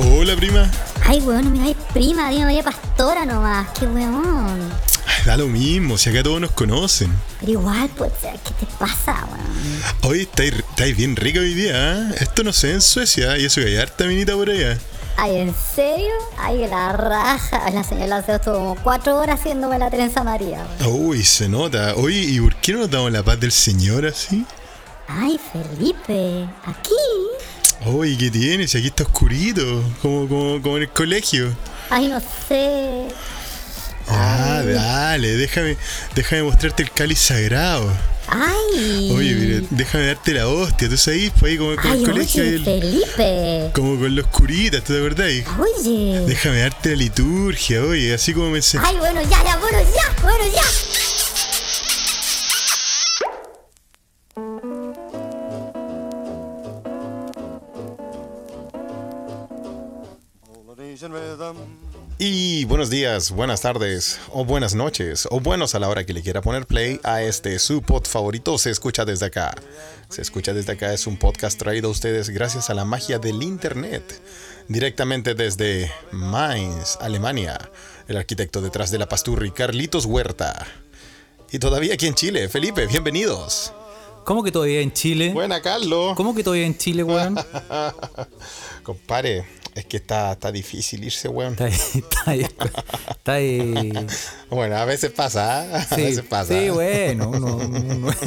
Hola, prima. Ay, weón, no me digáis prima, dime vaya pastora nomás, qué weón. Ay, da lo mismo, si acá todos nos conocen. Pero igual, pues, ¿qué te pasa, weón? Hoy estáis, estáis bien rica hoy día, ¿eh? Esto no ve en Suecia y eso que hay harta minita por allá. Ay, ¿en serio? Ay, la raja. La señora se estuvo como cuatro horas haciéndome la trenza María. weón. Uy, se nota. Oye, ¿y por qué no nos damos la paz del Señor así? Ay, Felipe, aquí. Uy, ¿qué tienes? Aquí está oscurito, como, como, como en el colegio. Ay, no sé. Ah, dale, déjame, déjame mostrarte el cáliz sagrado. Ay. Oye, mira, déjame darte la hostia, tú sabes, pues ahí como con Ay, el colegio, oye, el- Felipe. como con los curitas, ¿tú te acordás? Oye. Déjame darte la liturgia, oye, así como me enseñó. Ay, bueno, ya, ya, bueno, ya, bueno, ya. Y buenos días, buenas tardes, o buenas noches, o buenos a la hora que le quiera poner play a este su pod favorito. Se escucha desde acá. Se escucha desde acá es un podcast traído a ustedes gracias a la magia del internet. Directamente desde Mainz, Alemania. El arquitecto detrás de la pasturri, Carlitos Huerta. Y todavía aquí en Chile, Felipe, bienvenidos. ¿Cómo que todavía en Chile? Buena, Carlos. ¿Cómo que todavía en Chile, weón? Compadre, es que está, está difícil irse, weón. Está ahí, está ahí, está. Bueno, a veces pasa, ¿ah? a Sí, veces pasa. sí, bueno, uno, uno-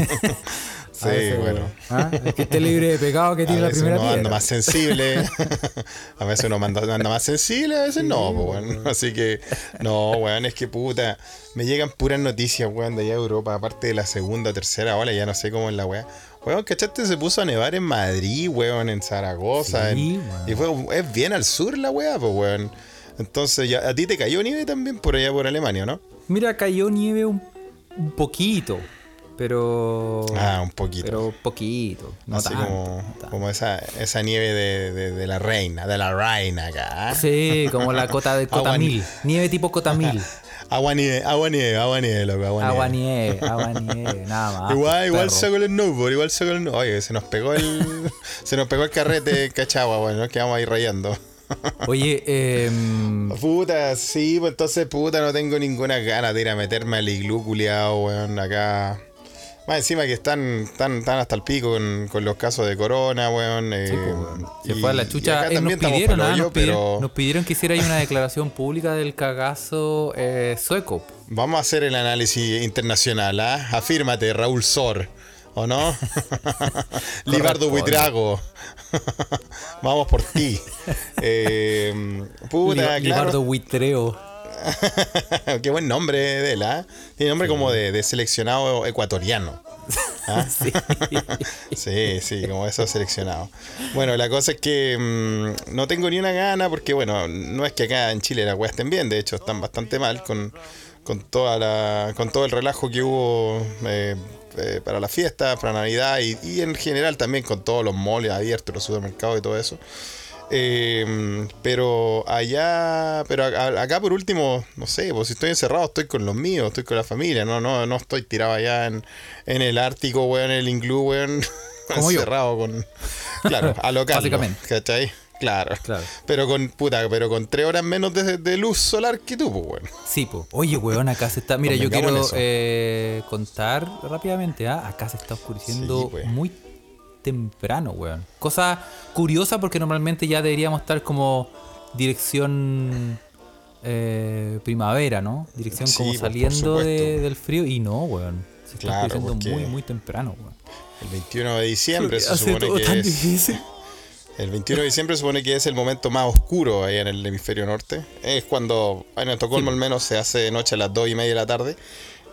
Sí, veces, bueno. ¿ah? El que esté libre de pecado que tiene la primera uno anda piedra. más sensible. a veces uno anda, anda más sensible, a veces no, pues. Así que, no, weón, es que puta. Me llegan puras noticias, weón, de allá de Europa, aparte de la segunda, tercera ola, ya no sé cómo es la weá. Weón, ¿cachaste? Se puso a nevar en Madrid, weón, en Zaragoza. Sí, en- y fue, es bien al sur la weá, pues, weón. Entonces, ya, ¿a ti te cayó nieve también por allá por Alemania, no? Mira, cayó nieve un, un poquito, pero. Ah, un poquito. Pero poquito. No Así tanto, como, no tanto. como esa, esa nieve de, de- de la reina, de la reina acá. Sí, como la cota de Cotamil. Nieve tipo Cotamil. Agua nieve, agua nieve, agua nieve, loco, agua. Agua nieve, agua nieve, nada más. igual, igual perro. saco el snowboard, igual saco el snowboard. Oye, se nos pegó el. se nos pegó el carrete Cachagua, bueno, quedamos ahí rayando. Oye, eh, Puta, sí, pues entonces, puta, no tengo ninguna ganas de ir a meterme al iglú culiao, weón, acá. Más encima que están, están, están hasta el pico con, con los casos de corona, weón. eh, Sí, pues. Se y- fue a la chucha. acá Eh, nos pidieron, ah, nos, pidieron, pero nos pidieron que hiciera una declaración pública del cagazo eh, sueco. vamos a hacer el análisis internacional, ¿ah? Afírmate, Raúl Sor, ¿o no? Libardo Buitrago. vamos por ti. Eh, puta. Libardo Huitreo. Qué buen nombre de él, ¿ah? Tiene nombre como de, de seleccionado ecuatoriano. ¿ah? Sí. Sí, sí, como esos seleccionados. Bueno, la cosa es que mm, no tengo ni una gana porque, bueno, no es que acá en Chile las weas estén bien, de hecho están bastante mal con, con, toda la, con todo el relajo que hubo eh, eh, para la fiesta, para Navidad y, y en general también con todos los moles abiertos, los supermercados y todo eso. Eh, pero allá, pero acá por último, no sé, pues si estoy encerrado, estoy con los míos, estoy con la familia, no, no, no estoy tirado allá en, en el Ártico, weón, en el Inglú, weón, Como yo. encerrado con, claro, a local, Básicamente. ¿cachai? Claro. Claro. Pero con, puta, pero con tres horas menos de, de luz solar que tú, pues, weón. Sí, po. Oye, weón, acá se está. Mira, yo quiero eh, contar rápidamente, ¿ah? Acá se está oscureciendo Sí, pues. muy temprano, weón. Cosa curiosa porque normalmente ya deberíamos estar como dirección eh, primavera, ¿no? Dirección Sí, como saliendo de- del frío y no, weón. Se está Claro, oscureciendo porque- muy, muy temprano, weón. El 21 de diciembre se supone que tan es. difícil. El 21 de diciembre se supone que es el momento más oscuro ahí en el hemisferio norte. Es cuando en Estocolmo al menos se hace de noche a las 2 y media de la tarde.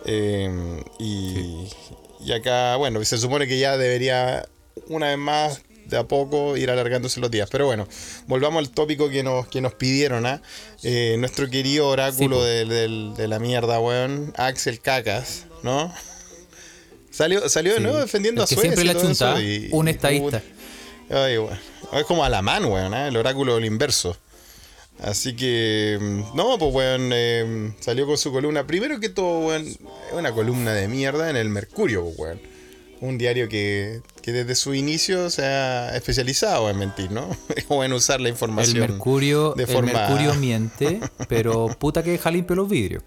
Eh, y, y acá, bueno, se supone que ya debería una vez más de a poco ir alargándose los días. Pero bueno, volvamos al tópico que nos, que nos pidieron, ¿ah? Eh, nuestro querido oráculo Sí, de, la mierda, weón, Axel Cacas, ¿no? Salió, salió de Sí. nuevo defendiendo El a que Suecia. siempre y la chunta, y- un estadista. Ay, weón. Es como Alamán, weón, ¿eh? el oráculo del inverso. Así que, mm, no, pues, weón, eh, salió con su columna. Primero que todo, weón, es una columna de mierda en el Mercurio, pues, weón. Un diario que, que desde su inicio se ha especializado en mentir, ¿no? o en usar la El información. mercurio, de el mercurio miente, pero puta que deja limpio los vidrios.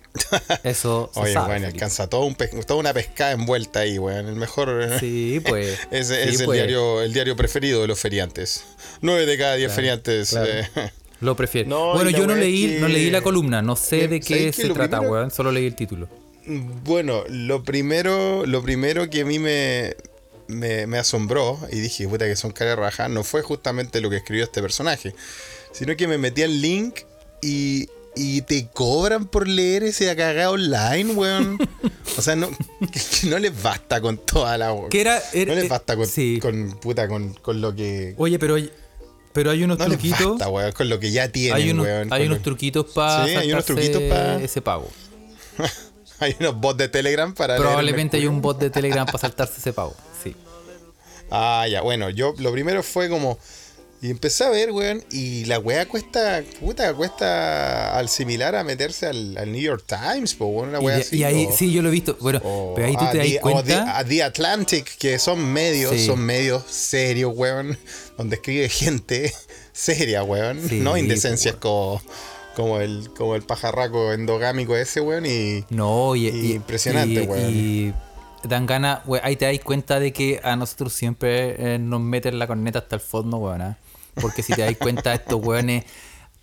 Eso se Oye, sabe, bueno, Felipe. alcanza todo un toda una pescada envuelta ahí, weón. El mejor. Sí, pues. Sí, es el, pues. diario, el diario preferido de los feriantes. Nueve de cada diez feriantes. claro. eh, Lo prefiero. No, bueno, yo no leí, que- no leí la columna, no sé de qué se trata, primero- weón. Solo leí el título. Bueno, lo primero, lo primero que a mí me, me, me asombró y dije, puta que son cara raja, no fue justamente lo que escribió este personaje, sino que me metí al link y, y te cobran por leer ese cagado online, weón. O sea, no, que no les basta con toda la... Que era, no les eh, basta con, sí. con, puta, con, con lo que... Oye, pero hay, pero hay unos No les truquitos. basta, weón, con lo que ya tienen, hay unos, weón. hay unos lo- truquitos para Sí, hay unos truquitos pa- ese pago. hay unos bots de Telegram para... Probablemente hay un bot de Telegram para saltarse ese pago. Sí. Ah, ya, bueno, yo lo primero fue como. Y empecé a ver, weón, y la weá cuesta, puta, cuesta al similar a meterse al, al New York Times, po, weón, una Y, weá de- así. y ahí, o- sí, yo lo he visto. Bueno, o pero ahí tú te das cuenta. The, a The Atlantic, que son medios, Sí. son medios serios, weón, donde escribe gente seria, weón, Sí, no indecencias como, como, el, como el pajarraco endogámico ese, weón, y. No, y, impresionante, y- weón. Y dan ganas, we- ahí te das cuenta de que a nosotros siempre eh, nos meten la corneta hasta el fondo, weón. ¿ah? Porque si te das cuenta, estos weones,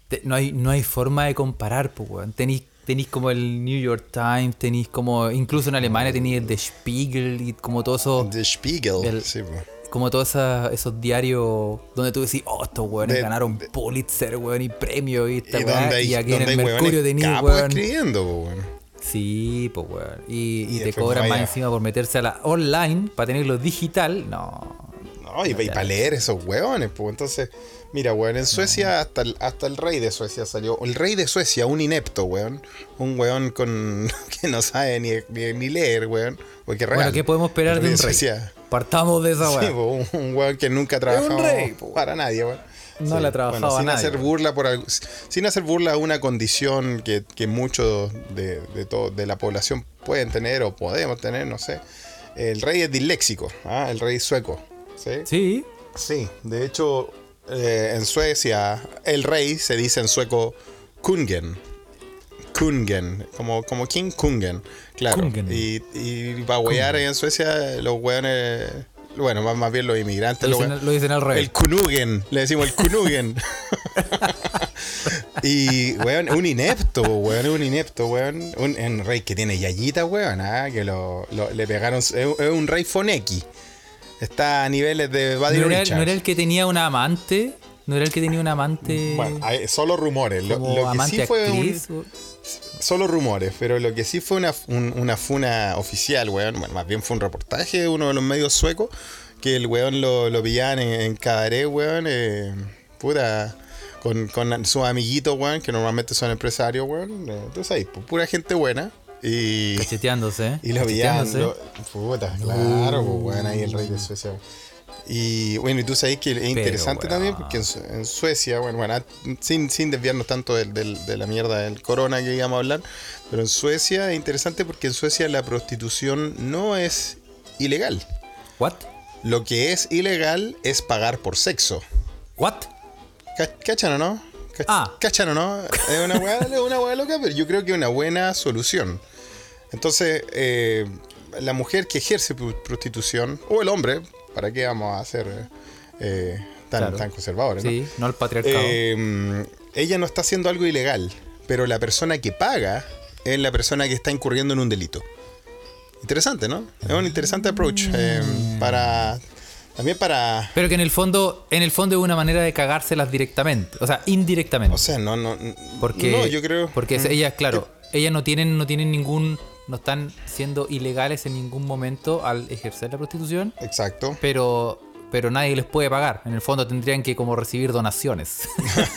te- no, hay, no hay forma de comparar, pues, weón. Tenéis tenéis como el New York Times, tenéis como, incluso en Alemania tenéis el The Spiegel y como todo eso, The Spiegel, El- sí, po. Como todos esos diarios donde tú decís, oh, estos weones De- ganaron de- Pulitzer, weón, y premio y esta Y weá", donde hay, y aquí en el Mercurio weones capos weón. escribiendo, weón. Sí, pues weón. Y, y Y te cobran más encima por meterse a la online para tenerlo digital. No. No, y, para leer esos hueones, pues entonces, mira, weón, en Suecia hasta el, hasta el rey de Suecia salió. El rey de Suecia, un inepto, weón. Un weón con que no sabe ni, ni, ni leer, weón. Porque. Bueno, ¿qué podemos esperar de un de rey? Suecia. Partamos de esa Sí, weá. po, un, un weón que nunca ha trabajado rey, po. para nadie, weón. No le ha trabajado bueno, a sin nadie, hacer burla por algo- sin hacer burla a una condición que, que muchos de, de, todo- de la población pueden tener o podemos tener, no sé. El rey es disléxico, ¿ah? el rey sueco. ¿sí? Sí. Sí, de hecho, eh, en Suecia, el rey se dice en sueco Kungen. Kungen, como, como King Kungen, claro. Kungen. Y, y para huear ahí en Suecia, los hueones, bueno, más, más bien los inmigrantes, Lo dicen, hueones- lo dicen al revés. el Kunugen, le decimos el Kunugen. y, weón, un inepto, weón, un inepto, weón. Un, un rey que tiene yayita, weón, ah, que lo, lo- le pegaron. Es es un rey Foneki. Está a niveles de Buddy ¿No era, no era el que tenía una amante? ¿No era el que tenía una amante? Bueno, hay solo rumores. Lo, como lo que amante sí fue un- actriz? Solo rumores, pero lo que sí fue una, un- una funa oficial, weón. Bueno, más bien fue un reportaje de uno de los medios suecos que el weón lo, lo pillaban en, en cabaret, weón. eh, puta. Con, con sus amiguitos, weón, que normalmente son empresarios, weón. eh, sabes, pues, pura gente buena. Y, Cacheteándose. y lo pillaban. puta, claro, pues, weón, ahí el rey de Suecia. Y bueno, y tú sabes que es interesante también porque en, Su- en Suecia, bueno, bueno, sin, sin desviarnos tanto del- del- de la mierda del corona que íbamos a hablar, pero en Suecia es interesante porque en Suecia la prostitución no es ilegal. ¿What? Lo que es ilegal es pagar por sexo. ¿What? Ca- ¿Cachan o no? Ah. ¿Cachan o no? Es una es una loca, pero yo creo que es una buena solución. Entonces, eh, la mujer que ejerce pr- prostitución, o el hombre, ¿para qué vamos a ser eh, tan, Claro. tan conservadores? no? Sí, no al patriarcado. Eh, ella no está haciendo algo ilegal, pero la persona que paga es la persona que está incurriendo en un delito. Interesante, ¿no? Es un interesante approach eh, para también para Pero que en el fondo, en el fondo es una manera de cagárselas directamente. O sea, indirectamente. o sea, no no Porque, no, yo creo porque ellas, claro, ellas no tienen, no tienen ningún, no están siendo ilegales en ningún momento al ejercer la prostitución, exacto. pero, pero nadie les puede pagar. En el fondo tendrían que como recibir donaciones.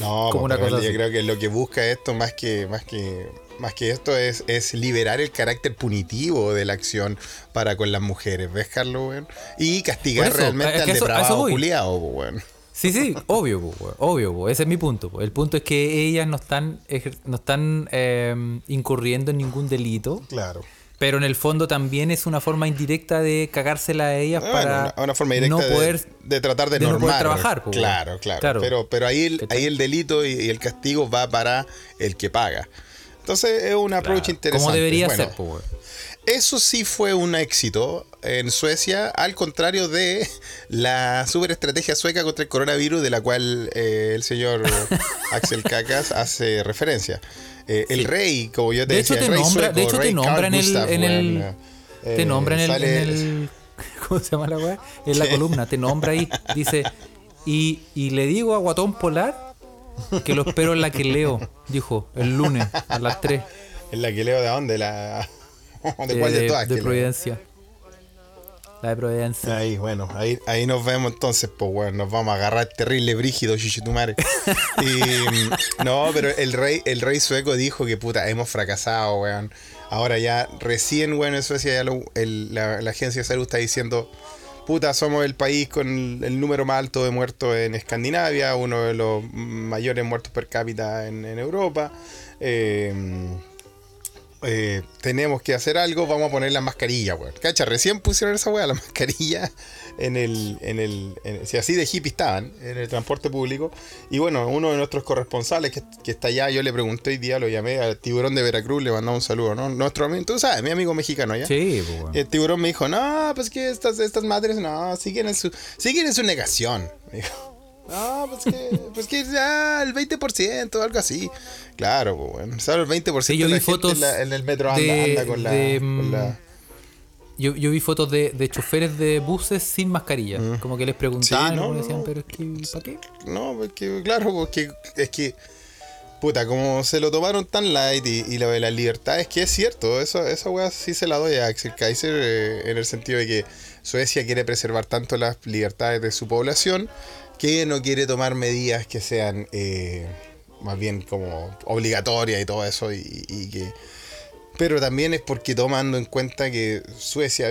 No, Como pues, una cosa yo así. creo que lo que busca esto más que más que más que esto es, es liberar el carácter punitivo de la acción para con las mujeres, ¿ves, Carlos? Y castigar eso, realmente al eso- depravado culiao, po, weón. Sí, sí, obvio, po, obvio, po. ese es mi punto. po. El punto es que ellas no están, no están eh, incurriendo en ningún delito. Claro. Pero en el fondo también es una forma indirecta de cagársela a ellas para una, una forma directa no de- poder de, tratar de, de no poder trabajar, claro, claro, claro. Pero, pero ahí, el, ahí el delito y, y el castigo va para el que paga. Entonces es un approach interesante. como debería Bueno, ser, pues. Eso sí fue un éxito en Suecia, al contrario de la super estrategia sueca contra el coronavirus, de la cual eh, el señor Axel Kakas hace referencia. Eh, El Sí. rey, como yo te De hecho, decía, te el rey nombra, sueco, de hecho te en el, eh, te nombra en el, sale- en el- ¿cómo se llama la weá? En la ¿Qué? columna, te nombra ahí, dice, y, y le digo a Guatón Polar que lo espero en la que leo, dijo, el lunes a las 3 ¿En la que leo de dónde? La... ¿De cuál de, de- todas? de que? Providencia. La de Providencia. Ahí, bueno, ahí, ahí nos vemos entonces, pues bueno, nos vamos a agarrar terrible brígido, chichitumare. y mm, no, pero el rey, el rey sueco dijo que puta, hemos fracasado, weón. Ahora ya, recién, weón, en Suecia ya lo- el- la, la agencia de salud está diciendo, puta, somos el país con el, el número más alto de muertos en Escandinavia, uno de los mayores muertos per cápita en, en Europa. Eh, eh, tenemos que hacer algo, vamos a poner la mascarilla, weón. Cacha, recién pusieron esa weá, la mascarilla en el, en el, en- si así de hippie estaban, en el transporte público. Y bueno, uno de nuestros corresponsales que, que está allá, yo le pregunté hoy día, lo llamé al tiburón de Veracruz, le mandaba un saludo, ¿no? Nuestro amigo, tú sabes, mi amigo mexicano allá. Sí, pues, weón. El tiburón me dijo, no, pues que estas, estas madres, no, siguen en su, siguen en su negación. Me dijo, no, pues que, pues que ya el 20%, algo así. Claro, pues bueno, solo el 20% Sí, yo de la vi gente fotos en, la- en el metro anda, de- anda con la... de, con la- Yo, yo vi fotos de, de choferes de buses sin mascarilla. Como que les preguntaban Sí, no, y decían, no. pero es que, ¿para qué? No, porque, claro, porque es que, puta, como se lo tomaron tan light y, y lo de la libertad, es que es cierto, eso, esa weá sí se la doy a Axel Kaiser eh, en el sentido de que Suecia quiere preservar tanto las libertades de su población que no quiere tomar medidas que sean eh, más bien como obligatorias y todo eso y, y que... Pero también es porque tomando en cuenta que Suecia,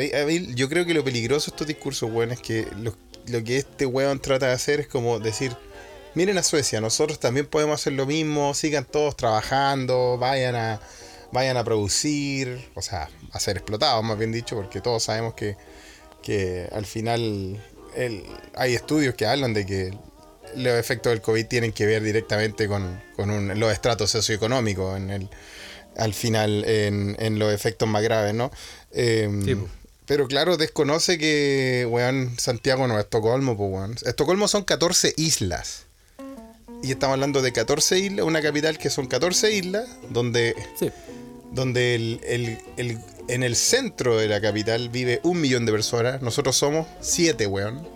yo creo que lo peligroso de estos discursos, weón, es que lo, lo que este weón trata de hacer es como decir, miren a Suecia, nosotros también podemos hacer lo mismo, sigan todos trabajando, vayan a, vayan a producir, o sea, a ser explotados, más bien dicho, porque todos sabemos que, que al final el- hay estudios que hablan de que los efectos del COVID tienen que ver directamente con, con un- los estratos socioeconómicos en el, al final en, en los efectos más graves, ¿no? Eh, Sí, pero claro, desconoce que, weón, Santiago no es Estocolmo, pues, weón. Estocolmo son 14 islas. Y estamos hablando de 14 islas, una capital que son 14 islas, donde, Sí. Donde el, el- el- en el centro de la capital vive un millón de personas. Nosotros somos 7, weón.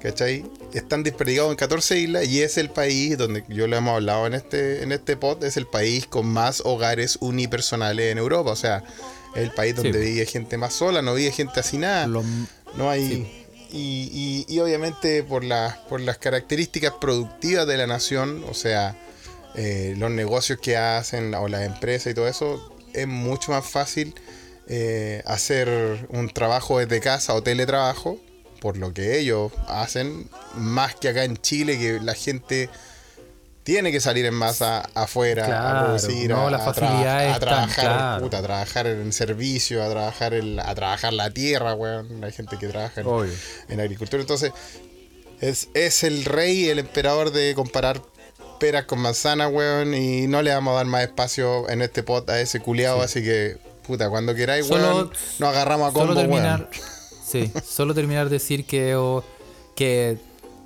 ¿Cachai? Están desperdigados en 14 islas y es el país donde yo lo hemos hablado en este, en este pod, es el país con más hogares unipersonales en Europa. O sea, es el país donde Sí. vive gente más sola, no vive gente así nada. Lo- No hay. Y, y- y obviamente por, las por las características productivas de la nación, o sea, eh, los negocios que hacen o las empresas y todo eso, es mucho más fácil eh, hacer un trabajo desde casa o teletrabajo, por lo que ellos hacen, más que acá en Chile, que la gente tiene que salir en masa afuera a producir, no, a, a traba- trabajar, claro. puta, a trabajar en servicio, a trabajar en, a trabajar la tierra, weón. Hay gente que trabaja en, en agricultura. Entonces, es, es el rey, el emperador de comparar peras con manzanas, weón. Y no le vamos a dar más espacio en este pot a ese culiado. Así que, puta, cuando queráis, Solo- weón, nos agarramos a Solo combo, terminar, weón. sí, solo terminar de decir que, o- que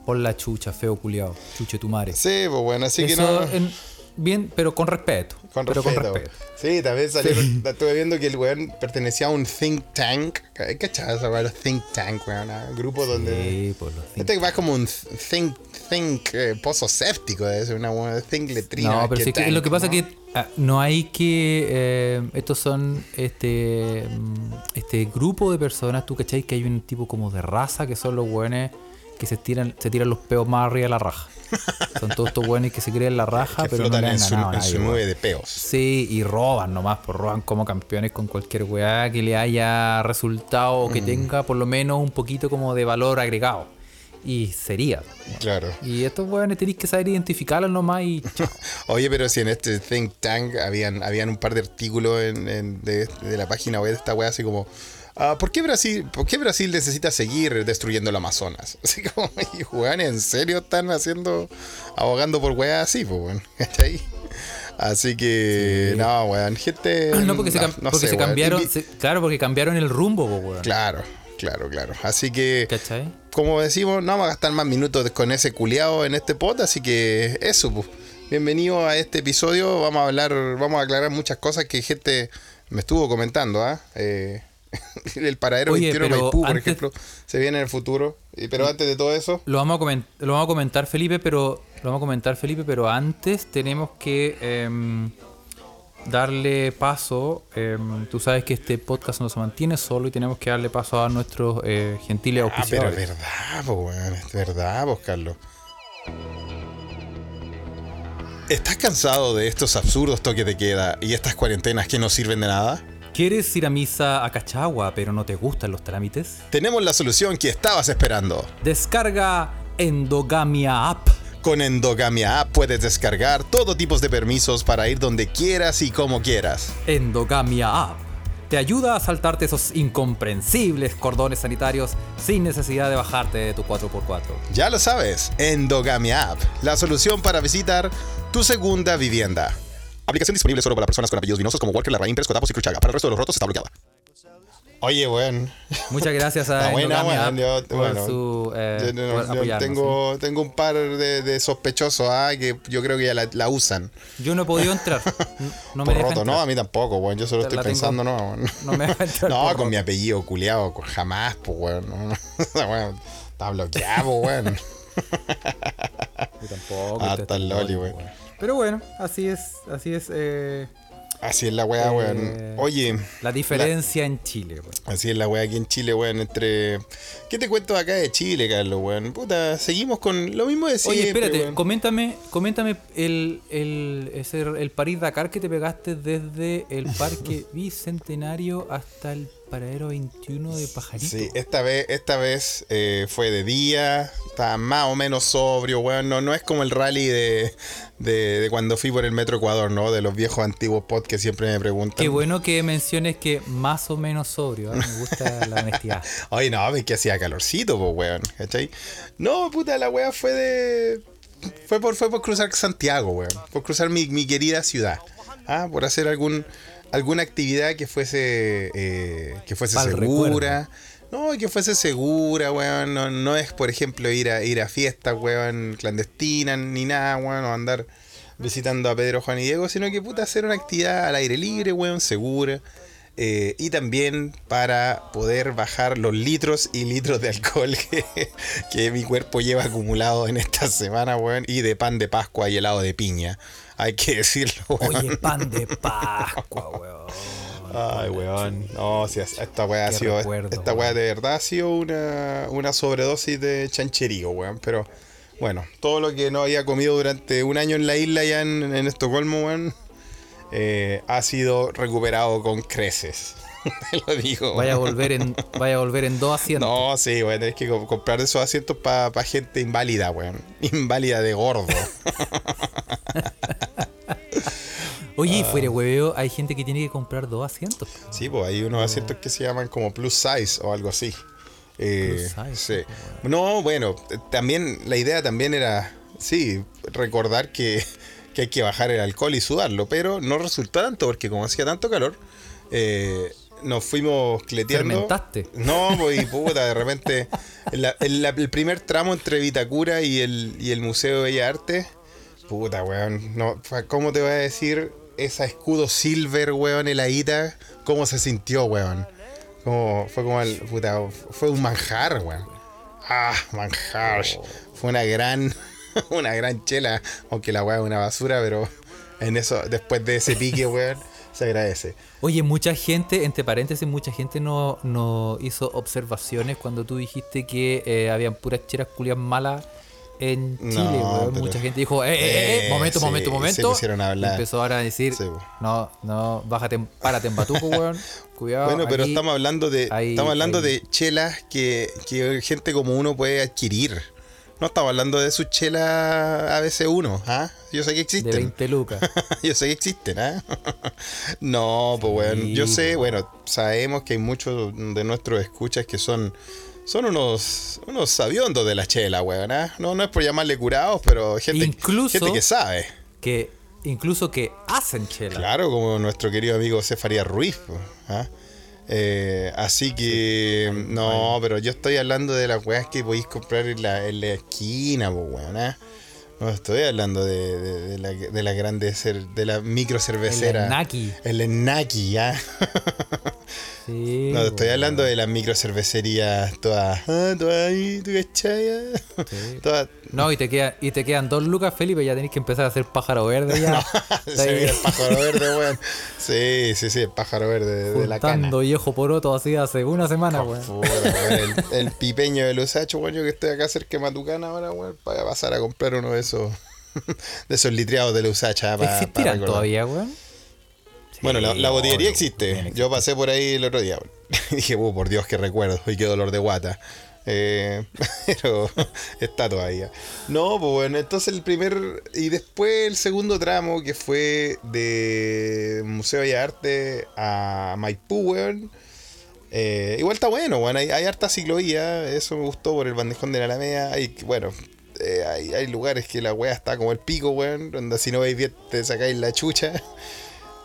por la chucha, feo culiao, chuche tu madre. Sí, pues bueno, así que no. en- bien, pero con respeto. Con pero respeto. con respeto. Sí, también salieron. Estuve viendo que el weón pertenecía a un think tank. ¿Cachai esa? Los think tank, weón. Un grupo donde. Sí, por los Este va como un think, think eh, pozo séptico, ser una weón. Think letrina. No, pero sí que tank, lo que pasa ¿no? es que ah, no hay que. eh, estos son este mm, este grupo de personas, tú cachai que hay un tipo como de raza que son los buenos que se tiran, se tiran los peos más arriba de la raja. Son todos estos buenos que se creen la raja, Que pero no flotan le han en su, ganado nube de peos. Sí, y roban nomás, pues roban como campeones con cualquier weá que le haya resultado o que Mm. tenga por lo menos un poquito como de valor agregado. y sería. Claro. Y estos weones tenéis que saber identificarlos nomás y chao. Oye, pero si en este think tank habían, habían un par de artículos en, en- de, de la página web de esta wea así como. Ah, ¿por, qué Brasil, ¿Por qué Brasil necesita seguir destruyendo el Amazonas? Así como, y weón, ¿en serio están haciendo, abogando por weas así, pues, weón? ¿Cachai? Así que, no, weón, gente. No, porque se, cam- no porque sé, se weón. cambiaron. Se- claro, porque cambiaron el rumbo, po, weón. Claro, claro, claro. Así que, ¿Cachai? como decimos, no vamos a gastar más minutos con ese culiado en este pod, así que eso, pues. Bienvenido a este episodio. Vamos a hablar, vamos a aclarar muchas cosas que gente me estuvo comentando, ¿ah? Eh, el paradero Oye, 21 pero Maipú, por antes- ejemplo, se viene en el futuro. Pero antes de todo eso, Lo vamos a comen- lo vamos a comentar, Felipe, pero. Lo vamos a comentar, Felipe, pero antes tenemos que em, darle paso. em, tú sabes que este podcast no se mantiene solo y tenemos que darle paso a nuestros eh, gentiles ah, pero auspiciadores. es verdad, pues, es verdad, pues, Carlos. ¿Estás cansado de estos absurdos toques de queda y estas cuarentenas que no sirven de nada? ¿Quieres ir a misa a Cachagua, pero no te gustan los trámites? Tenemos la solución que estabas esperando. Descarga Endogamia App. Con Endogamia App puedes descargar todo tipo de permisos para ir donde quieras y como quieras. Endogamia App. Te ayuda a saltarte esos incomprensibles cordones sanitarios sin necesidad de bajarte de tu 4x4. Ya lo sabes, Endogamia App, la solución para visitar tu segunda vivienda. Aplicación disponible solo para personas con apellidos vinosos como Walker, Larraín, Pérez, Cotapos y Cruchaga. Para el resto de los rotos está bloqueada. Oye, weón. Muchas gracias a buena, weón. Yo, bueno, su eh, yo no- por yo apoyarnos, tengo, tengo un par de, de sospechosos ah, que yo creo que ya la, la usan. Yo no he podido entrar. No me Por deja roto, entrar. no, a mí tampoco, weón. Yo solo La estoy tengo- pensando, no, weón. no me entrar No, con roto. mi apellido culiado, jamás, pues, weón. No, Está bloqueado, weón. Yo tampoco. Ah, está loli, loli, weón. Pero bueno, así es, así es eh, Así es la weá, Eh, weón. Oye, la diferencia en Chile. weón. así es la weá aquí en Chile, weón. Entre. ¿Qué te cuento acá de Chile, Carlos, weón? Puta, seguimos con lo mismo de siempre. Oye, espérate, weón. coméntame, coméntame el, el, ese, el París Dakar que te pegaste desde el Parque Bicentenario hasta el paradero 21 de Pajarito. Sí, esta vez, esta vez eh, fue de día, estaba más o menos sobrio, weón. No, no es como el rally de, de, de cuando fui por el Metro Ecuador, ¿no? De los viejos antiguos pod que siempre me preguntan. Qué bueno que menciones que más o menos sobrio. ¿eh? Me gusta la honestidad. Oye, no, es que hacía calorcito, pues, weón, ¿cachai? No, puta, la weá fue de. Fue por, fue por cruzar Santiago, weón. Por cruzar mi, mi querida ciudad. Ah, por hacer algún alguna actividad que fuese eh, que fuese Pa'l segura. No, que fuese segura, weón. No, no es, por ejemplo, ir a ir a fiestas, weón, clandestinas, ni nada, weón, o andar visitando a Pedro, Juan y Diego, sino que puta hacer una actividad al aire libre, weón, segura. Eh, y también para poder bajar los litros y litros de alcohol que, que mi cuerpo lleva acumulado en esta semana, weón. Y de pan de Pascua y helado de piña. Hay que decirlo, weón. Oye, pan de Pascua, weón. Ay, weón. No, si esta weá ha sido. recuerdo, esta weá de verdad ha sido una, una sobredosis de chancherío, weón. Pero bueno, todo lo que no había comido durante un año en la isla ya en, en Estocolmo, weón, eh, ha sido recuperado con creces. Te lo digo. Vaya a volver en, vaya a volver en dos asientos. No, sí, weón, tenés que co- comprar esos asientos para gente inválida, weón. Inválida de gordo. Oye, Ah. fuera hueveo, hay gente que tiene que comprar dos asientos. Sí, pues hay unos asientos que se llaman como plus size o algo así. Eh, Plus size, sí. No, bueno, eh, también la idea también era, sí, recordar que, que hay que bajar el alcohol y sudarlo, pero no resultó tanto porque como hacía tanto calor, eh, nos fuimos cleteando. Fermentaste. No, pues y puta, de repente, la- la- el primer tramo entre Vitacura y el, y el Museo de Bellas Artes, puta, weón, no, ¿cómo te voy a decir esa escudo silver, weón, heladita? ¿Cómo se sintió, weón? Como, fue como el, puta, fue un manjar, weón. Ah, manjar. Fue una gran, una gran chela, aunque la weá es una basura, pero en eso, después de ese pique, weón, se agradece. Oye, mucha gente, entre paréntesis, mucha gente no, no hizo observaciones cuando tú dijiste que eh, habían puras cheras culias malas en No, Chile, weón. Mucha gente dijo, eh, eh, eh, Eh, momento, sí, momento, se momento. pusieron a hablar. Y empezó ahora a decir, Sí, no, no, bájate, párate en Batuco, weón. Cuidado. Bueno, pero aquí- estamos hablando de ahí- estamos hablando ahí. de chelas que, que gente como uno puede adquirir. No estaba hablando de su chela ABC1, ¿ah? Yo sé que De existen. 20 lucas. Yo sé que existen, ¿ah? no, pues bueno, yo sé, bueno, sabemos que hay muchos de nuestros escuchas que son son unos unos sabiondos de la chela, weón, ¿ah? No, no es por llamarle curados, pero gente, Incluso- gente que sabe. que incluso que hacen chela. Claro, como nuestro querido amigo Cefaría Ruiz. ¿ah? Eh, así que, no, pero yo estoy hablando de las weas que podéis comprar en la, en la esquina, po, weón. ¿ah? No estoy hablando de, de, de la, de la grande, de la micro cervecera. El Naki. El Enaki, ¿ya? Sí, No, estoy weón. hablando de las micro cervecerías todas. Ah, todas ahí, ¿tú cachai? ah? Sí. Todas. No, y te, queda, y te quedan dos lucas, Felipe, ya tenés que empezar a hacer pájaro verde ya. Se ve el pájaro verde, weón. Sí, sí, sí, el pájaro verde de, de la cana. viejo poroto así hace una semana, weón. el, el pipeño de Lusacho, weón, yo que estoy acá cerca de Matucana ahora, weón, para pasar a comprar uno de esos de esos litriados de para- ¿Existirán para todavía, weón? Bueno, la, la botillería obvio, existe. Yo pasé por ahí el otro día. Dije, uh, por Dios, qué recuerdo. Y qué dolor de guata. Eh, pero está todavía. No, pues bueno, entonces el primer. Y después el segundo tramo que fue de Museo de Arte a Maipú, weón. Eh, igual está bueno, weón. Hay, hay harta ciclovía. Eso me gustó por el bandejón de la Alameda. Hay, bueno, eh, hay, hay lugares que la weá está como el pico, weón. Donde si no veis bien te sacáis la chucha.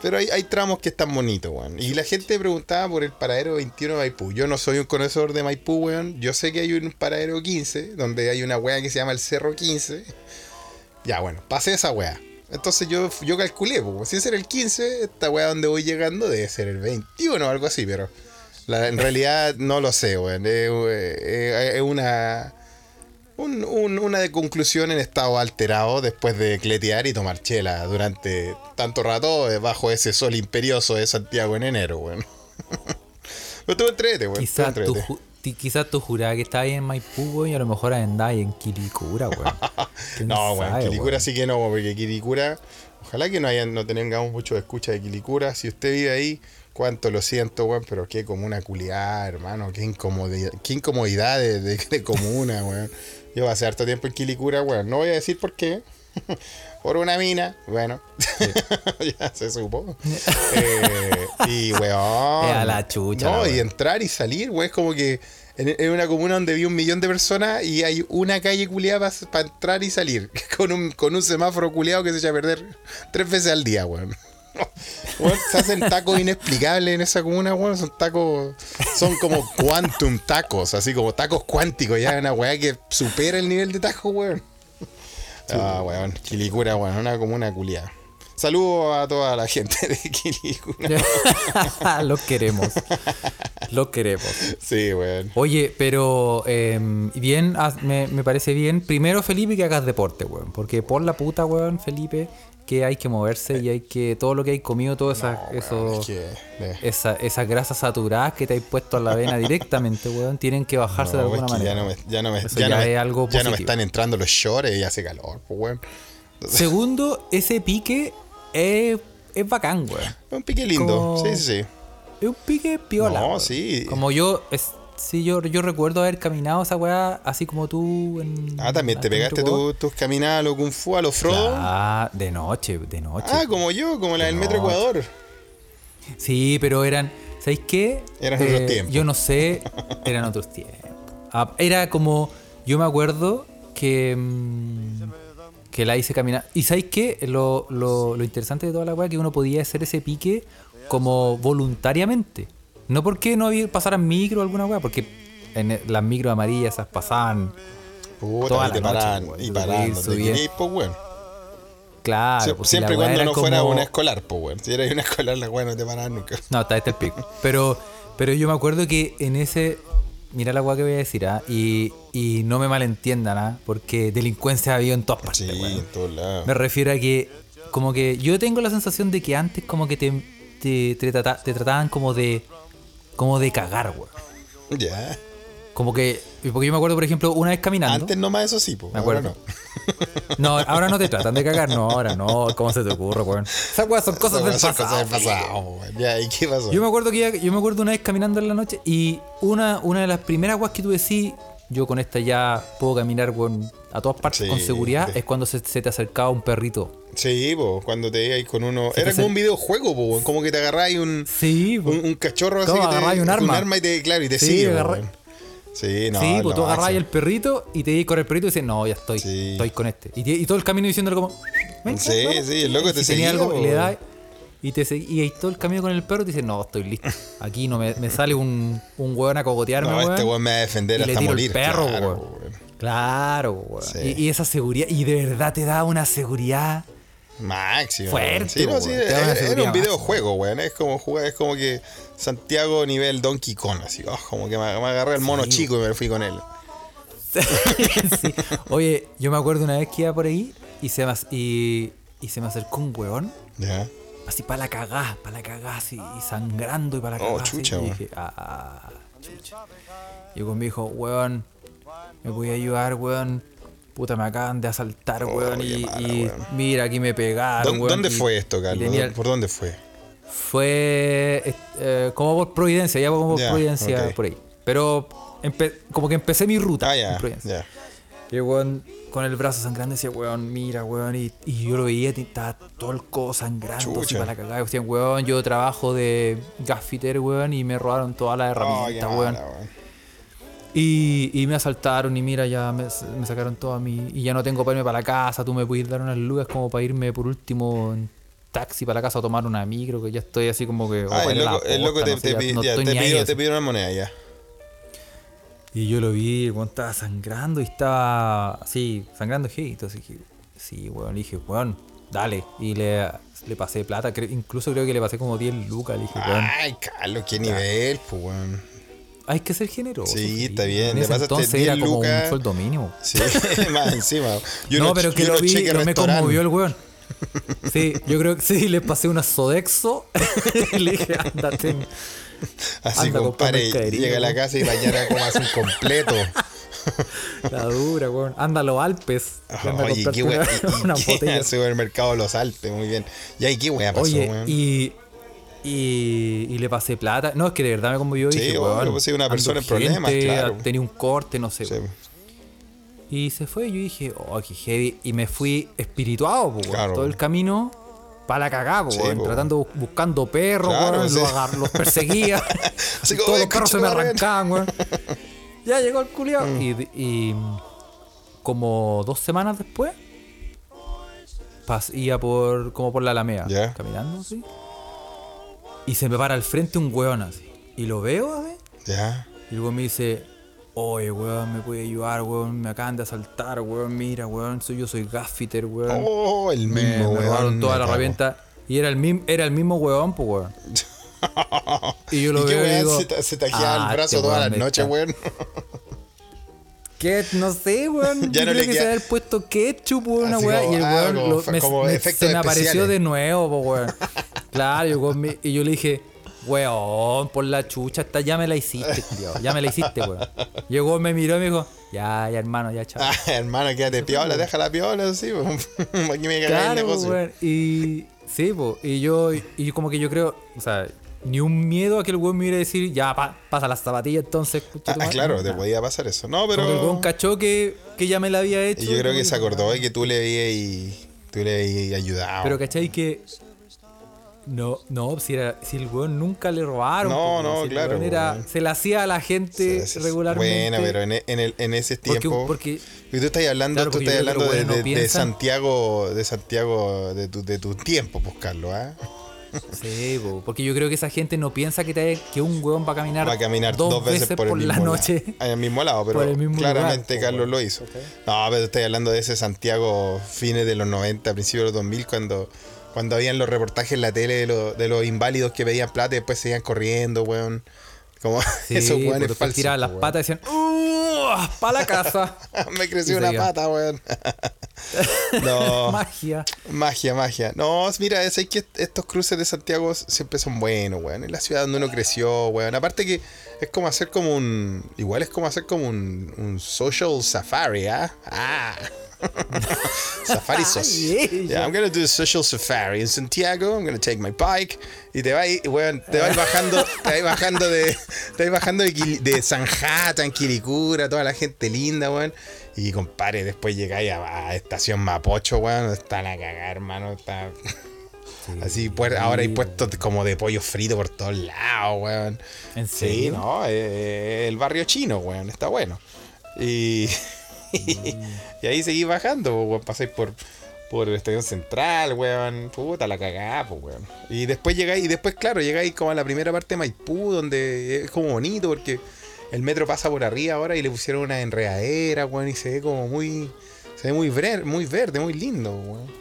Pero hay, tramos que están bonitos, weón. Y la gente preguntaba por el paradero 21 de Maipú. Yo no soy un conocedor de Maipú, weón. Yo sé que hay un paradero 15, donde hay una weá que se llama el Cerro 15. Ya, bueno, pasé esa weá. Entonces yo, yo calculé, pues, si ese era el 15, esta weá donde voy llegando debe ser el 21 o algo así, pero en realidad no lo sé, weón. Es, eh, es una, un- un- una de conclusión en estado alterado después de cletear y tomar chela durante tanto rato eh, bajo ese sol imperioso de Santiago en enero, weón. Pero tú entrete, weón. tú Quizás tú, entrete. ju- quizás tú jurabas que estabas ahí en Maipú, y a lo mejor andabas ahí en Quilicura, weón. ¿Quién No, weón, Quilicura sí que no, porque Quilicura, ojalá que no hayan, no tengamos mucho escucha de Quilicura. Si usted vive ahí, cuánto lo siento, weón, pero qué comuna culiada, hermano, qué incomodidad, qué incomodidad de, de- de comuna, weón. Yo pasé harto tiempo en Quilicura, weón. No voy a decir por qué. Por una mina, bueno, ya se supo. Eh, y weón. Es a la chucha, No, la y entrar y salir, weón, es como que en, en una comuna donde vi un millón de personas y hay una calle culiada para entrar y salir. Con un, con un semáforo culiado que se echa a perder tres veces al día, weón. Weón, se hacen tacos inexplicables en esa comuna, weón. Son tacos. Son como quantum tacos, así como tacos cuánticos. Ya una weá que supera el nivel de taco, weón. Ah, weón. Quilicura, weón. Una comuna culiada. Saludos a toda la gente de Quilicura. Los queremos. Los queremos. Sí, weón. Oye, pero eh, bien, me, me parece bien. Primero, Felipe, que hagas deporte, weón. Porque por la puta, weón, Felipe, que hay que moverse y hay que. Todo lo que hay comido, todo esa, eso, Es que, eh, esa, esas grasas saturadas que te hay puesto a la vena directamente, weón, tienen que bajarse de no, alguna es que manera. ya no me, ya no me, Eso ya no ya me- algo ya no me están entrando los shorts y hace calor, pues, weón. Segundo, ese pique es, es bacán, weón. Es un pique lindo. Como- Sí, sí, sí. Es un pique piola. No, weón. sí. Como yo, es, sí, yo, yo recuerdo haber caminado esa weá así como tú en. Ah, también te pegaste Tocó. tu- tus caminadas a lo Kung Fu, a los Frodo. Ah, de noche, de noche. Ah, como yo, como la del. Metro Ecuador. Sí, pero eran. ¿Sabéis qué? Eh, Eran otros tiempos. Yo no sé, eran otros tiempos. Ah, era como. Yo me acuerdo que. mm, que la hice caminar. ¿Y sabéis qué? Lo, lo, lo interesante de toda la weá que uno podía hacer ese pique como voluntariamente. No porque no había, pasaran micro alguna weá, porque en el- las micro amarillas esas pasaban. Puta, Toda y te noche, paran, weón. y paran, pues, weón. Claro, Sie- Siempre cuando no fuera una escolar, pues, weón. Si era una escolar, la weá no te paraban nunca. No, está este el pico. Pero, pero yo me acuerdo que en ese. Mira la weá que voy a decir, ¿ah? Y, y no me malentiendan, ¿ah? Porque delincuencia había en todas partes, Sí, en todos lados. Me refiero a que, como que yo tengo la sensación de que antes, como que te, te, te trata- te trataban como de. Como de cagar, weón. Ya. Como que. Porque yo me acuerdo, por ejemplo, una vez caminando. Antes nomás eso sí, pues. Me ahora acuerdo. no. No, ahora no te tratan de cagar, no, ahora no. ¿Cómo se te ocurre, weón? Esas weas son cosas del pasado. cosas del pasado. Ya, ¿y qué pasó? Yo me acuerdo que ya- yo me acuerdo una vez caminando en la noche y una, una de las primeras weas que tú decís, yo con esta ya puedo caminar weón, a todas partes Sí, con seguridad, de- es cuando se, se te acercaba un perrito. Sí, po, cuando te ibas con uno. Sí, Era como un videojuego, po, como que te agarráis un, Sí, un, un cachorro así ¿Cómo que te, un con arma? y te, claro, y te Sí, sigue. Sí, no. sí, es pues tú máximo. el perrito y te di con el perrito y dices, no, ya estoy, Sí. estoy con este. Y, te- y todo el camino diciéndole como, "Ven, Sí, ven, vamos". sí, el loco Y te seguía, algo, y po. le da y te y todo el camino con el perro te dice, no, estoy listo. Aquí no me, me sale un, un weón a cogotearme, No, weón. este weón me va a defender y le hasta tiro el morir. perro, claro, weón. weón. Claro, weón. Sí. Y, y esa seguridad, y de verdad te da una seguridad. Máximo. Fuerte. Sí, no, era, un videojuego, weón. Es como jugar, es como que Santiago nivel Donkey Kong, así. oh, como que me, me agarré el mono Sí, chico y me fui con él. Sí. Oye, yo me acuerdo una vez que iba por ahí y se me, y, y se me acercó un weón. Ya. Así para la cagá, para la cagá, así, y sangrando y para la Oh, cagá. así. y dije, ah, chucha. Y me dijo, weón, me voy a ayudar, weón. Puta, me acaban de asaltar, Oh, weón. y mala, y weón. mira, aquí me pegaron, ¿Dó- weón. ¿Dónde y- fue esto, Carlos? tenía- ¿Por dónde fue? Fue eh, eh, como por Providencia, ya como por Providencia, por ahí. Pero como que empecé mi ruta Ah, en ya. Providencia. Ya. Y el weón con el brazo sangrando decía, weón, mira, weón. Y, y yo lo veía, y estaba todo el codo sangrando, así para la cagada. Decían, weón, yo trabajo de gaffiter, weón, y me robaron todas las Oh, qué herramientas, weón. mala, weón. Y, y me asaltaron, y mira, ya me, me sacaron todo a mí. Y ya no tengo para irme para la casa. Tú me puedes dar unas lucas como para irme por último en taxi para la casa o tomar una micro, que ya estoy así como que. Ah, el loco, el loco posta, te, no te no ya, te pidió, te pidió una moneda ya. Y yo lo vi, el weón estaba sangrando y estaba así, sangrando heavy. Entonces dije, sí, weón. Le dije, weón, dale. Y le, le pasé plata, incluso creo que le pasé como 10 lucas. Le dije, weón, Ay, Carlos, qué nivel, pues, weón. Hay que ser generoso. Sí, está bien, En ese entonces 10 era como lucas. un sueldo mínimo. Sí, más encima. Y no, unos- pero que y lo unos vi, no me conmovió el weón. Sí, yo creo que sí, le pasé una Sodexo y le dije, ándate. Así, Anda, compadre, llega a la casa y mañana como hace un completo. La dura, weón. Anda a los Alpes. anda Oye, qué wea. una, y- una y botella. al supermercado Los Alpes, muy bien. Y ahí, qué wea pasó, Oye, weón. y, y, y le pasé plata. No, es que de verdad me conmovió. Sí, dije, obvio, pues, sí, una persona en problemas, claro. Tenía un corte, no sé. Sí. Y se fue. Y yo dije, oh, qué heavy. Y me fui espirituado, po, weón, Claro. todo el camino. Para la cagada, po, Sí, weón, po. buscando, perros, Claro, sí. los, perseguía. Así todos "Oye, los perros se me concha tu madre". arrancaban, weón. Ya llegó el culiao. Mm. Y, y como dos semanas después, pas, iba por, como por la Alameda, Ya. caminando así. Y se me para al frente un weón así. Y lo veo, a ver. Ya. Y el weón me dice, oye, weón, me puede ayudar, weón, me acaban de asaltar, weón, mira, weón, soy, yo soy gaffiter, weón. Oh, el me, mismo, me weón. robaron toda me la herramienta. Y era el, mismo era el mismo weón, pues, weón. Y yo lo ¿Y qué veo y weón digo, se, se tajeaba "Ah, el brazo este todas weón las me noches, weón? ¿Qué? No sé, weón. Ya Yo no le que queda- se haber puesto ketchup, weón, una Así weá. como, Y el ah, weón como lo- fa- me, como me- efectos se me apareció de nuevo, po, weón. Claro, mi- y yo le dije, weón, por la chucha, esta ya me la hiciste, tío. Ya me la hiciste, weón. Llegó, me miró y me dijo, ya, ya, hermano, ya, chao. Ah, hermano, quédate piola, deja la piola, así, weón. Aquí me cagáis el Claro, negocio. weón. Y sí, po. Y yo, y como que yo creo, o sea, ni un miedo a que el weón me iba a decir, ya, pa- pasa las zapatillas entonces. Ah, madre". claro, No, te podía pasar eso. No, Como que el weón pero. cachó que, que ya me la había hecho. Y yo creo que como se acordó y que tú le habías y tú le habías ayudado. Pero cachai que. No, no, si, era, si el weón nunca le robaron. No, po, no, si claro, era- se la hacía a la gente regularmente. Bueno, pero en, e- en el, en ese Porque- tiempo. porque- y tú estás hablando, Claro, tú porque estás hablando de, de- Santiago, de Santiago, de tu, de tu tiempo, pues Carlos, ¿ah? Sí, porque yo creo que esa gente no piensa que, te- que un weón va a caminar, Va a caminar dos, veces, por, el la mismo noche. lado. Al mismo lado, pero el mismo claramente lugar, Carlos lo hizo. No, pero estoy hablando de ese Santiago fines de los 90, principios de los 2000, cuando, cuando habían los reportajes en la tele de, los- de los inválidos que pedían plata y después se iban corriendo, weón. Como Sí, esos weones falsos. tiraban las weón. patas y decían, ¡Uh! ¡Para la casa! Me creció una seguía. pata, weón. no. Magia. Magia, magia. No, mira, es que estos cruces de Santiago siempre son buenos, weón. Es la ciudad donde uno creció, weón. Aparte que es como hacer como un. Igual es como hacer como un, un social safari, ¿ah? Ah. Safari sos. Ay, Yeah, I'm gonna do a social safari in Santiago. I'm gonna take my bike. Y te vas, weón, te vas bajando, te vas bajando de, te vas bajando de, de Quilicura, toda la gente linda, weón. Y compadre, después llegáis a, a estación Mapocho, weón, está la cagada, hermano, está. Así, pues, ahora hay puestos como de pollo frito por todos lados, weón. ¿En Sí, serio? no, eh, el barrio chino, weón, está bueno. Y, y ahí seguí bajando, weón, pasáis por, por el Estadio Central, weón, puta la cagada, pues, weón. Y después llegáis, y después, claro, llegáis como a la primera parte de Maipú, donde es como bonito, porque el metro pasa por arriba ahora y le pusieron una enredadera, weón, y se ve como muy, se ve muy, ver- muy verde, muy lindo, weón.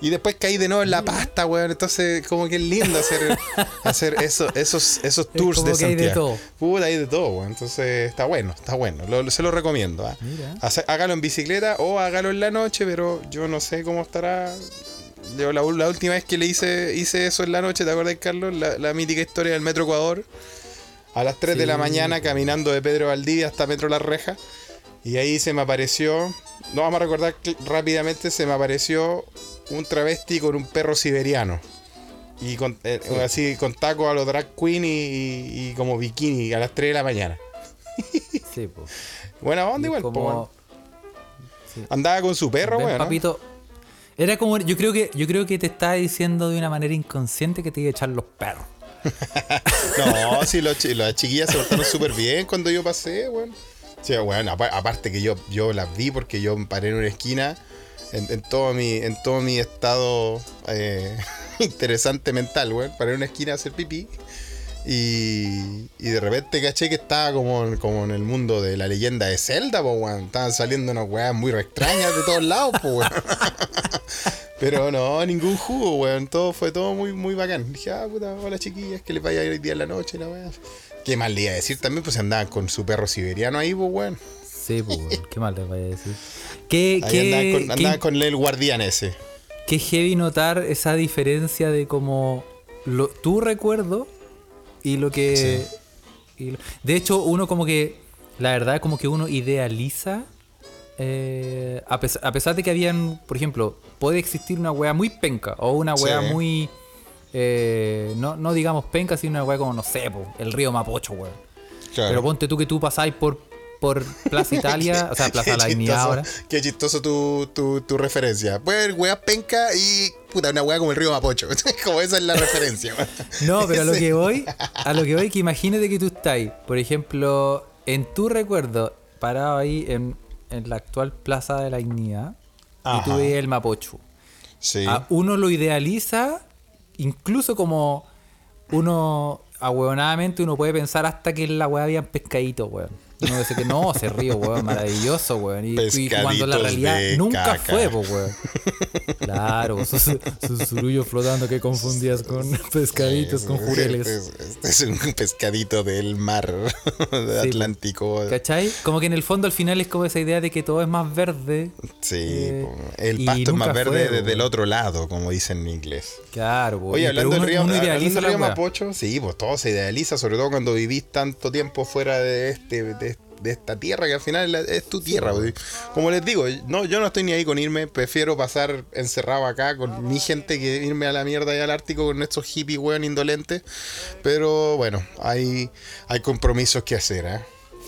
Y después caí de nuevo en la pasta, weón. Entonces, como que es lindo hacer, hacer eso, esos, esos tours como de que hay de Santiago. todo. Puta, hay de todo, weón. Entonces, está bueno, está bueno. Lo- se lo recomiendo. ¿ah? Hace- hágalo en bicicleta o hágalo en la noche, pero yo no sé cómo estará. Yo la, la última vez que le hice, hice eso en la noche, ¿te acuerdas, Carlos? La, la mítica historia del Metro Ecuador. A las 3 de la mañana, caminando de Pedro Valdivia hasta Metro La Reja. Y ahí se me apareció, no vamos a recordar rápidamente, se me apareció un travesti con un perro siberiano. Y con, eh, así con tacos a los drag queen y, y- y como bikini a las 3 de la mañana. Sí, pues. Buena onda igual, como. Andaba con su perro, weón. papito. Era como, yo creo que, yo creo que te estaba diciendo de una manera inconsciente que te iba a echar los perros. No, sí, los las chiquillas se portaron súper bien cuando yo pasé, weón. Sí, bueno, apa- aparte que yo, yo las vi porque yo paré en una esquina en, todo mi, en todo mi estado eh, interesante mental, weón. Paré en una esquina a hacer pipí. Y, y de repente caché que estaba como, como en el mundo de la leyenda de Zelda, po, weón. Estaban saliendo unas weas muy extrañas de todos lados, po, weón. Pero no, ningún jugo, weón. Todo fue todo muy, muy bacán. Dije, ah, puta, hola chiquillas, que les vaya a ir hoy día en la noche, la weá. Qué mal le iba a decir también, pues andaban con su perro siberiano ahí, pues. Sí, pues, qué mal les vaya a decir. ¿Qué, Ahí qué, andaban con, qué- con el guardián ese. qué heavy notar esa diferencia de como lo, tu recuerdo y lo que... y lo- de hecho, uno como que, la verdad, como que uno idealiza, eh, a, pes- a pesar de que habían, por ejemplo, puede existir una wea muy penca o una wea Sí. muy... eh, no, no digamos penca, sino una wea como, no sé, po, el río Mapocho, weón. Claro. Pero ponte tú que tú pasáis por, por Plaza Italia, o sea, Plaza Qué La Dignidad ahora. Qué chistoso tu, tu, tu referencia. Haber weá penca y puta, una weá como el río Mapocho. como esa es la referencia, weón. No, pero a lo que voy, a lo que voy, que imagínate que tú estás, por ejemplo, en tu recuerdo, parado ahí en, en la actual Plaza de la Dignidad, y tú ves el Mapocho. Sí. A uno lo idealiza, incluso como uno, ahueonadamente, uno puede pensar hasta que en la weá habían pescaditos, weón. Uno dice que no, ese río, weón, maravilloso, weón. Y, y cuando la realidad nunca caca. fue, weón. Claro, sus, flotando que confundías con pescaditos, con jureles. Este es un pescadito del mar de Sí, Atlántico. ¿Cachai? Como que en el fondo al final es como esa idea de que todo es más verde. Sí, Eh, el pasto es más verde fue, desde weón. el otro lado, como dicen en inglés. Claro, po. Oye, hablando del río, hablando del río. Mapocho, sí, pues todo se idealiza, sobre todo cuando vivís tanto tiempo fuera de este de, de esta tierra, que al final es tu tierra. Como les digo, no, yo no estoy ni ahí con irme, prefiero pasar encerrado acá con mi gente que irme a la mierda y al Ártico con estos hippies, weón, indolentes. Pero bueno, hay, hay compromisos que hacer, ¿eh?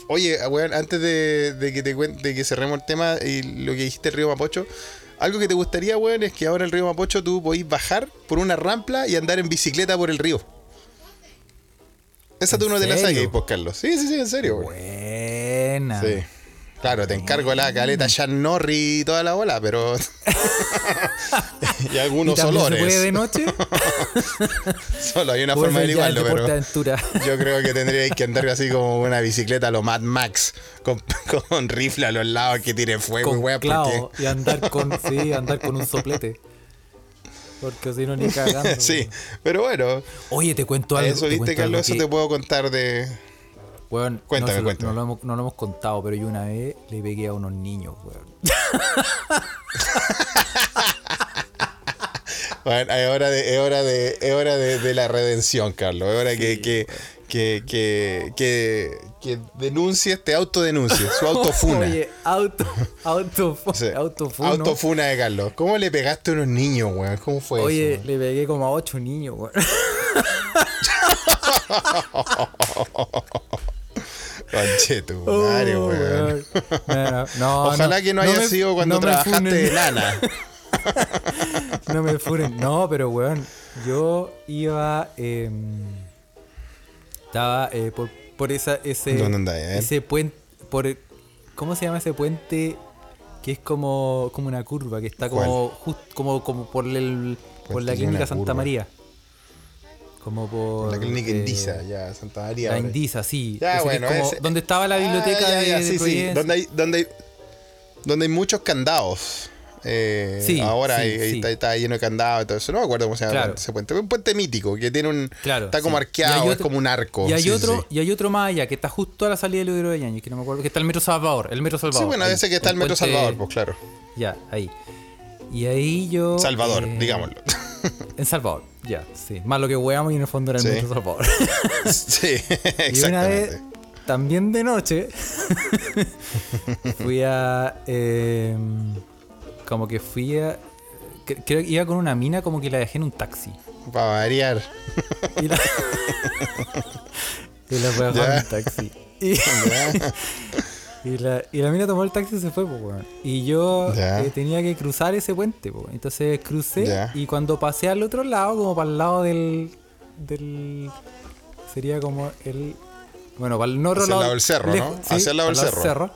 Oye, weón, antes de, que te cuente, de que cerremos el tema y lo que dijiste río Mapocho, algo que te gustaría, weón, es que ahora el río Mapocho tú podís bajar por una rampa y andar en bicicleta por el río. Esa tú ¿En no te la serio? saques, pues, Carlos. Sí, sí, sí, en serio. Buena. Sí. Claro, te encargo la caleta Sean Norri y toda la bola, pero. y ¿Y algunos olores. se puede de noche? Solo hay una forma de deporte pero. Yo creo que tendríais que andar así como una bicicleta a lo Mad Max, con, con rifle a los lados que tire fuego y con clavo porque. y andar con sí, andar con un soplete. Porque si no ni cagando. sí, pero bueno, Oye, te cuento algo. eso te viste, Carlos, eso te puedo contar de. Weón, Cuéntame, no, cuéntame. No lo, hemos, no lo hemos contado, pero yo una vez le pegué a unos niños, weón. Bueno, es hora de, es hora de, es hora de, de la redención, Carlos. Es hora que, que, que, que, que, que denuncie, te autodenuncie, su autofuna. Oye, auto, auto, Sí. autofuno. Autofuna de Carlos. ¿Cómo le pegaste a unos niños, weón? ¿Cómo fue Oye, eso? le pegué como a ocho niños, weón. Madre, Oh, weón. No, no, Ojalá que no haya me- sido cuando trabajaste funen. de nana. No me furen. No, pero weón, yo iba. eh, estaba eh, por, por esa, ese. Ese puente. Por, ¿Cómo se llama ese puente? Que es como, como una curva, que está como just- como, como por el por la clínica Santa curva. María. Como por. La clínica eh, Indisa, ya, Santa María. La. Indisa, sí. Ya, es bueno, como ese- donde estaba la Ah, biblioteca ya, ya, de, de sí, sí. Donde hay, donde hay, donde hay muchos candados. Eh, Sí, ahora sí, sí. Está, está lleno de candados y todo eso. No me acuerdo cómo se llama Claro. ese puente. Un puente mítico que tiene un. Claro, está como. Y arqueado, hay es otro- como un arco. Y hay otro, y hay otro más allá, que está justo a la salida del Udero de Yañez, que no me acuerdo, que está el Metro Salvador, el Metro Salvador. Sí, bueno, ahí, ese que está el Metro puente- Salvador, pues claro. Ya, ahí. Y ahí yo. Salvador, eh, digámoslo. En Salvador, ya, sí. Más lo que weamos y en el fondo era el. Metro Salvador. sí, y una vez, exactamente. también de noche, fui a. eh, como que fui a. cre- Creo que iba con una mina, como que la dejé en un taxi. Para variar. Y la, y la fue en un taxi. Y, la, y la mina tomó el taxi y se fue, pues, weón. Y yo eh, tenía que cruzar ese puente, pues. Entonces crucé Ya. y cuando pasé al otro lado, como para el lado del. del sería como el. Bueno, para el otro Hacia el lado. lado del cerro, ¿no? Hacia el lado del cerro.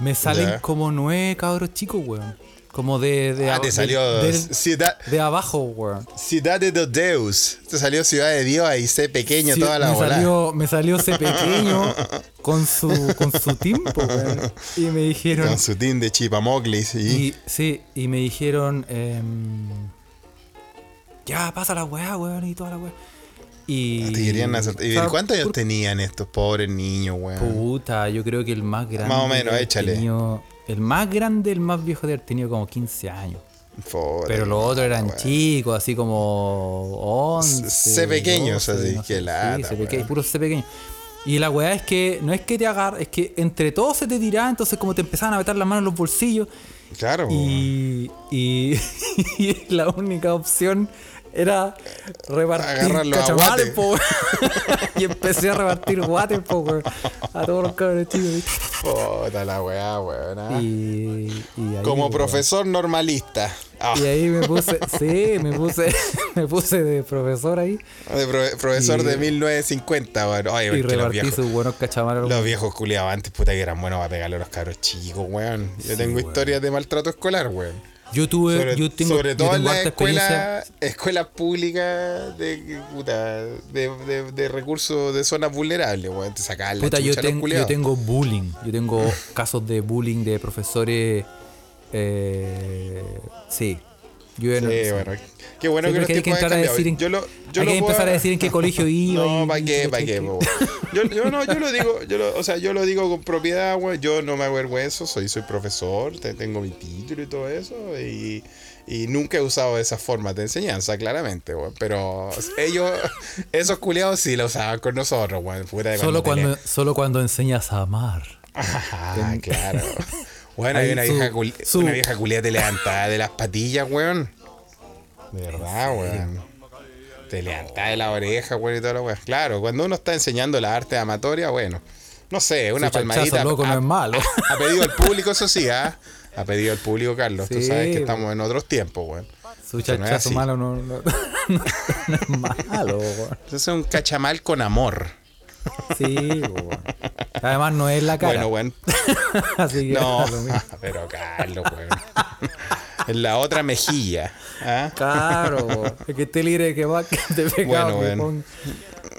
Me salen Ya. como nueve cabros chicos, weón. Como de. de Ah, te de- salió del- Ciudad, de abajo, weón. Ciudad de los Deus. Te salió Ciudad de Dios ahí, sé pequeño Sí, toda la me bola. salió, me salió ese pequeño con su, con su tiempo, weón. Y me dijeron. Con su team de Chipamocli, sí. Y, sí, y me dijeron. em, ya, pasa la weá, weón, y toda la weá. Y. Ah, Te. ¿Y cuántos años tenían estos pobres niños, weón? Puta, yo creo que el más grande. Más o menos, échale. tenido- el más grande, el más viejo de haber tenido como 15 años. Pobre, Pero los otros eran chicos, así como 11. C pequeños, 12, así, no sé, lata, Sí, C peque- weón. puro C pequeño. Y la weá es que no es que te agarre, es que entre todos se te tiraba, entonces como te empezaban a meter las manos en los bolsillos. Claro. Y, y, y la única opción era repartir guate. po. Y empecé a repartir guates, po, weón, a todos los cabros chicos. Puta la weá, weón. ah. Y, y ahí, Como profesor normalista. Ah, Y ahí me puse, sí, me puse, me puse de profesor ahí de pro- profesor y- de 1950, weón. Oye, y los repartí viejos, sus buenos cachamales. los viejos culiados antes, puta que eran buenos para pegarle a los cabros chicos, weón. Yo Sí, tengo weón. historias de maltrato escolar, weón. Yo tuve, Sobre, yo tengo, sobre yo todo en las escuelas escuelas públicas de, puta, de, de, de recursos de zonas vulnerables, weón. Te sacaban la Puta, yo, tengo, yo tengo bullying. Yo tengo casos de bullying de profesores. Eh, sí. Yo Sí, no- bueno. Qué bueno Sí, que los hay que entrar a decir en- yo lo, yo hay lo que puedo- empezar a decir en qué colegio iba. No, ¿para qué? ¿Para qué? Yo, yo no, yo lo digo, yo lo, o sea, yo lo digo con propiedad, güey. Yo no me avergüenzo, soy, soy profesor, te- tengo mi título y todo eso. Y, y nunca he usado esas formas de enseñanza, claramente, güey. Pero ellos, esos culiados sí lo usaban con nosotros, güey. Solo cuando, solo cuando enseñas a amar. Ah, claro. Bueno, hay una vieja, su- una vieja culia te levantaba de las patillas, weón. De verdad, weón. Te levantaba de la oreja, weón, y toda la weón. Claro, cuando uno está enseñando la arte amatoria, bueno. No sé, una Su palmadita. loco no ha- es malo. Ha pedido al público, eso sí, ¿ah? Ha pedido al público, Carlos. Tú Sí, sabes que estamos en otros tiempos, weón. Su no chachazo malo no, no, no es malo, weón. Eso es un cachamal con amor. Sí, weón. Además no es la cara. Bueno, weón. Así que No, mismo. pero Carlos, weón. En la otra mejilla. ¿ah? Claro, weón. es que esté libre que va que te pegado. Bueno, que bueno. pon-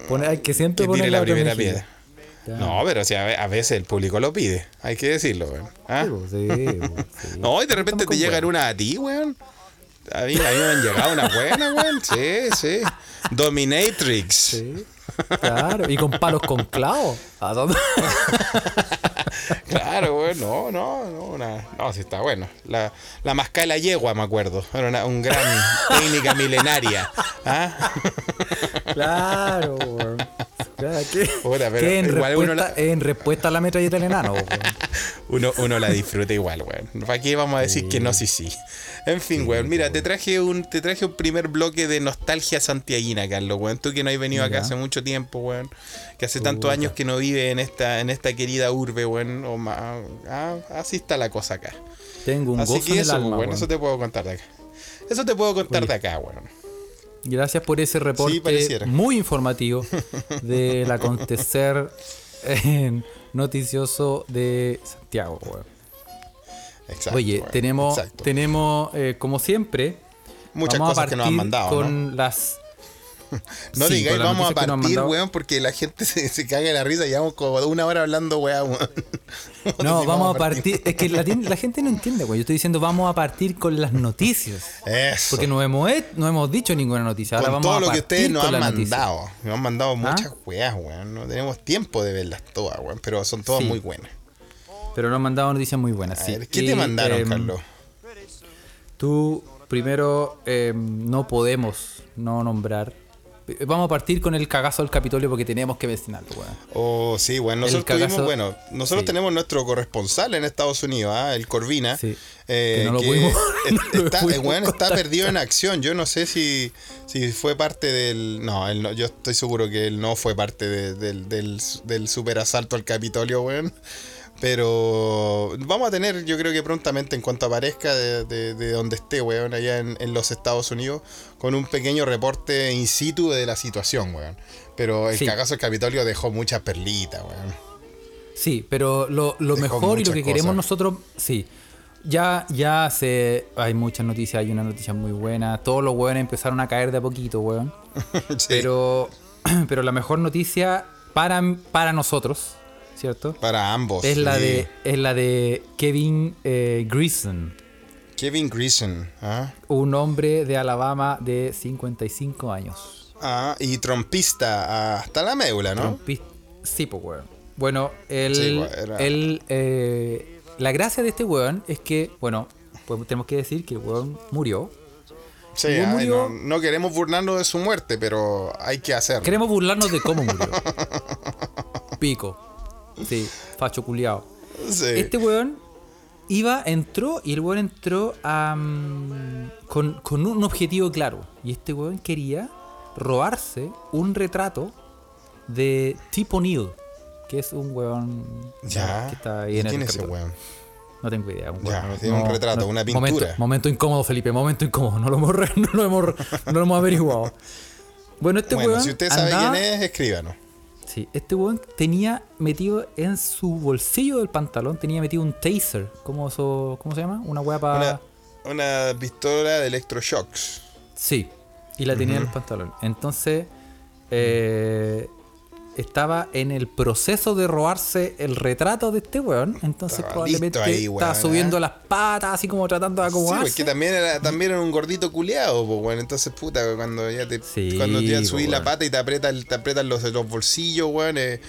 pone- hay que siempre que poner tire la otra primera mejilla. piedra. Ya. No, pero si a ve- a veces el público lo pide, hay que decirlo, weón. ¿Ah? Sí, sí, sí. No, y de repente Estamos te con llegan una a ti, weón. A mí, a mí me han llegado una buena, weón. Sí, sí. Dominatrix. Sí, Claro, y con palos con clavos. ¿A dónde? Claro, weón. No, no, no. Una, no, sí está bueno. La, la masca de la yegua, me acuerdo. Era una un gran técnica milenaria. ¿Ah? Claro, weón. Que, Puta, pero que en, igual uno respuesta, la- en respuesta a la metralleta del enano. Uno, uno la disfruta igual, weón. ¿Para qué vamos a decir que no, sí, sí? En fin, weón. Mira, te traje un te traje un primer bloque de nostalgia santiaguina, Carlos, weón. Tú que no has venido acá hace mucho tiempo, weón. Que hace tantos años que no vive en esta, en esta querida urbe, weón. O más, ah, así está la cosa acá. Tengo un Así gozo que en el eso, alma, weón, weón. eso te puedo contar de acá. Eso te puedo contar Oye. de acá, weón. Gracias por ese reporte muy informativo del acontecer eh, noticioso de Santiago. Exacto. Oye, tenemos, Exacto. tenemos eh, como siempre, Muchas vamos a cosas que nos han mandado, ¿no? con las... No Sí, digáis vamos a partir, mandado. weón, porque la gente se, se caga de la risa. Llevamos como una hora hablando, weón. No, vamos a partir. Es que la, la gente no entiende, güey. Yo estoy diciendo vamos a partir con las noticias. Eso. Porque no hemos, he- no hemos dicho ninguna noticia. Ahora con vamos todo a lo que ustedes nos han mandado. Nos han mandado muchas ¿Ah? weas, weón. No tenemos tiempo de verlas todas, weón. Pero son todas Sí. muy buenas. Pero nos han mandado noticias muy buenas. A sí. ver, ¿qué te mandaron, em, Carlos? Tú, primero, em, no podemos no nombrar. Eh, Vamos a partir con el cagazo del Capitolio porque tenemos que mencionarlo, weón. Oh, sí, bueno, nosotros tuvimos, cagazo- bueno, nosotros sí. tenemos nuestro corresponsal en Estados Unidos, ¿ah? el Corvina, Sí. eh, Que no lo que pudimos- es- no está, pudimos perdido en acción. Yo no sé si, si fue parte del, no, él no, yo estoy seguro que él no fue parte de- del, del, del super asalto al Capitolio, weón. Pero vamos a tener, yo creo que prontamente, en cuanto aparezca de, de- de donde esté, weón, allá en, en los Estados Unidos, con un pequeño reporte in situ de la situación, weón. Pero el Sí. cagazo del Capitolio dejó muchas perlitas, weón. Sí, pero lo, lo mejor y lo que queremos nosotros, sí. Ya, ya se, hay muchas noticias, hay una noticia muy buena. Todos los weones empezaron a caer de a poquito, weón. Sí. Pero, pero la mejor noticia para, para nosotros, ¿cierto? Para ambos. Es la de, es la de Kevin eh, Kevin Greason. ¿ah? un hombre de Alabama de 55 años. Ah, y trompista hasta la médula, ¿no? Trompi- Sí, pues, weón. Bueno, él, Sí, pues, era- eh, la gracia de este weón es que, bueno, pues tenemos que decir que el weón murió. Sí, ¿Cómo ay, murió? no, no queremos burlarnos de su muerte, pero hay que hacerlo. Queremos burlarnos de cómo murió. Pico. Sí, facho culiao. Sí. Este weón iba, entró y el weón entró mm, con, con un objetivo claro. Y este weón quería robarse un retrato de Tip O'Neill, que es un weón Ya. que está ahí ¿Y en quién el es ese weón? No tengo idea. Un Ya, tiene un retrato, una pintura. Momento, momento incómodo, Felipe, momento incómodo. No lo hemos, no lo hemos, no lo hemos averiguado. Bueno, este bueno, weón. si usted sabe andaba- quién es, escríbanos. Sí, este weón tenía metido en su bolsillo del pantalón, tenía metido un taser. ¿Cómo, se llama? Una weá para. Una, una pistola de electroshocks. Sí, y la tenía en el pantalón. Entonces, eh, estaba en el proceso de robarse el retrato de este weón. Entonces, Estaba probablemente listo ahí, estaba weón, subiendo ¿eh? las patas, así como tratando de Sí, acomodarse. porque también era, también era un gordito culiado, pues bueno, entonces puta, cuando ya te Sí, cuando po, subís la weón. pata y te aprietan, te aprietan los, los bolsillos, weón, eh,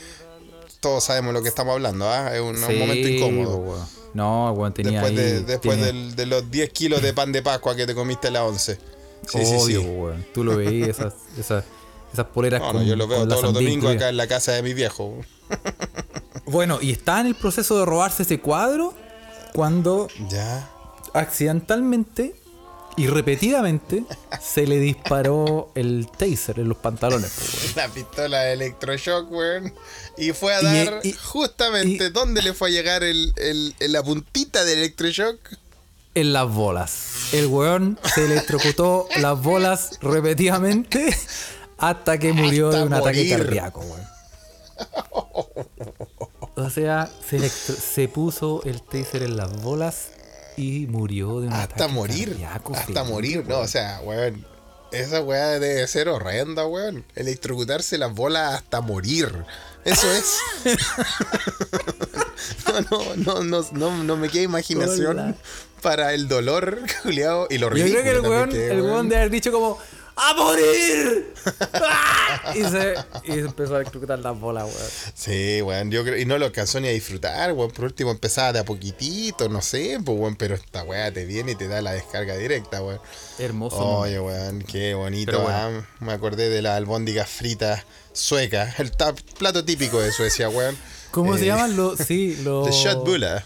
todos sabemos lo que estamos hablando, ¿ah? Es un, un Sí, momento incómodo. weón. No, weón, tenía Después, de, después del- de los 10 kilos de pan de Pascua que te comiste a las 11. Sí, sí, Obvio, sí. po, weón. Tú lo veías, esas, esas, esas poleras No, no, con- yo lo veo todos los domingos acá en la casa de mi viejo. Bueno, y está en el proceso de robarse ese cuadro cuando Ya. accidentalmente y repetidamente se le disparó el taser en los pantalones. La pistola de electroshock, weón. Y fue a Y- dar y- justamente y- dónde le fue a llegar el, el- el- la puntita del electroshock. En las bolas. El weón se electrocutó las bolas repetidamente hasta que murió Hasta de un ataque cardíaco, weón. O sea, se, electro- se puso el taser en las bolas y murió de un Hasta ataque morir. cardíaco, Hasta Felipe, morir. No, o sea, weón. Esa weá debe ser horrenda, weón. Electrocutarse las bolas hasta morir. Eso es. no, no, no, no, no, no me queda imaginación Hola. para el dolor, culiao, y lo Yo ridículo creo que el weón, el weón weón. de haber dicho como, ¡A morir! ¡Ah! y, se, y se empezó a electrocutar las bolas, weón. Sí, weón, yo creo, y no lo alcanzó ni a disfrutar, weón, por último empezaba de a poquitito, no sé, pues, weón, pero esta weá te viene y te da la descarga directa, weón. Hermoso. Oye, weón, qué bonito, bueno. ah, me acordé de las albóndigas fritas suecas, el ta- plato típico de Suecia, weón. ¿Cómo se Eh, llaman los.? Sí, los. The Shotbula.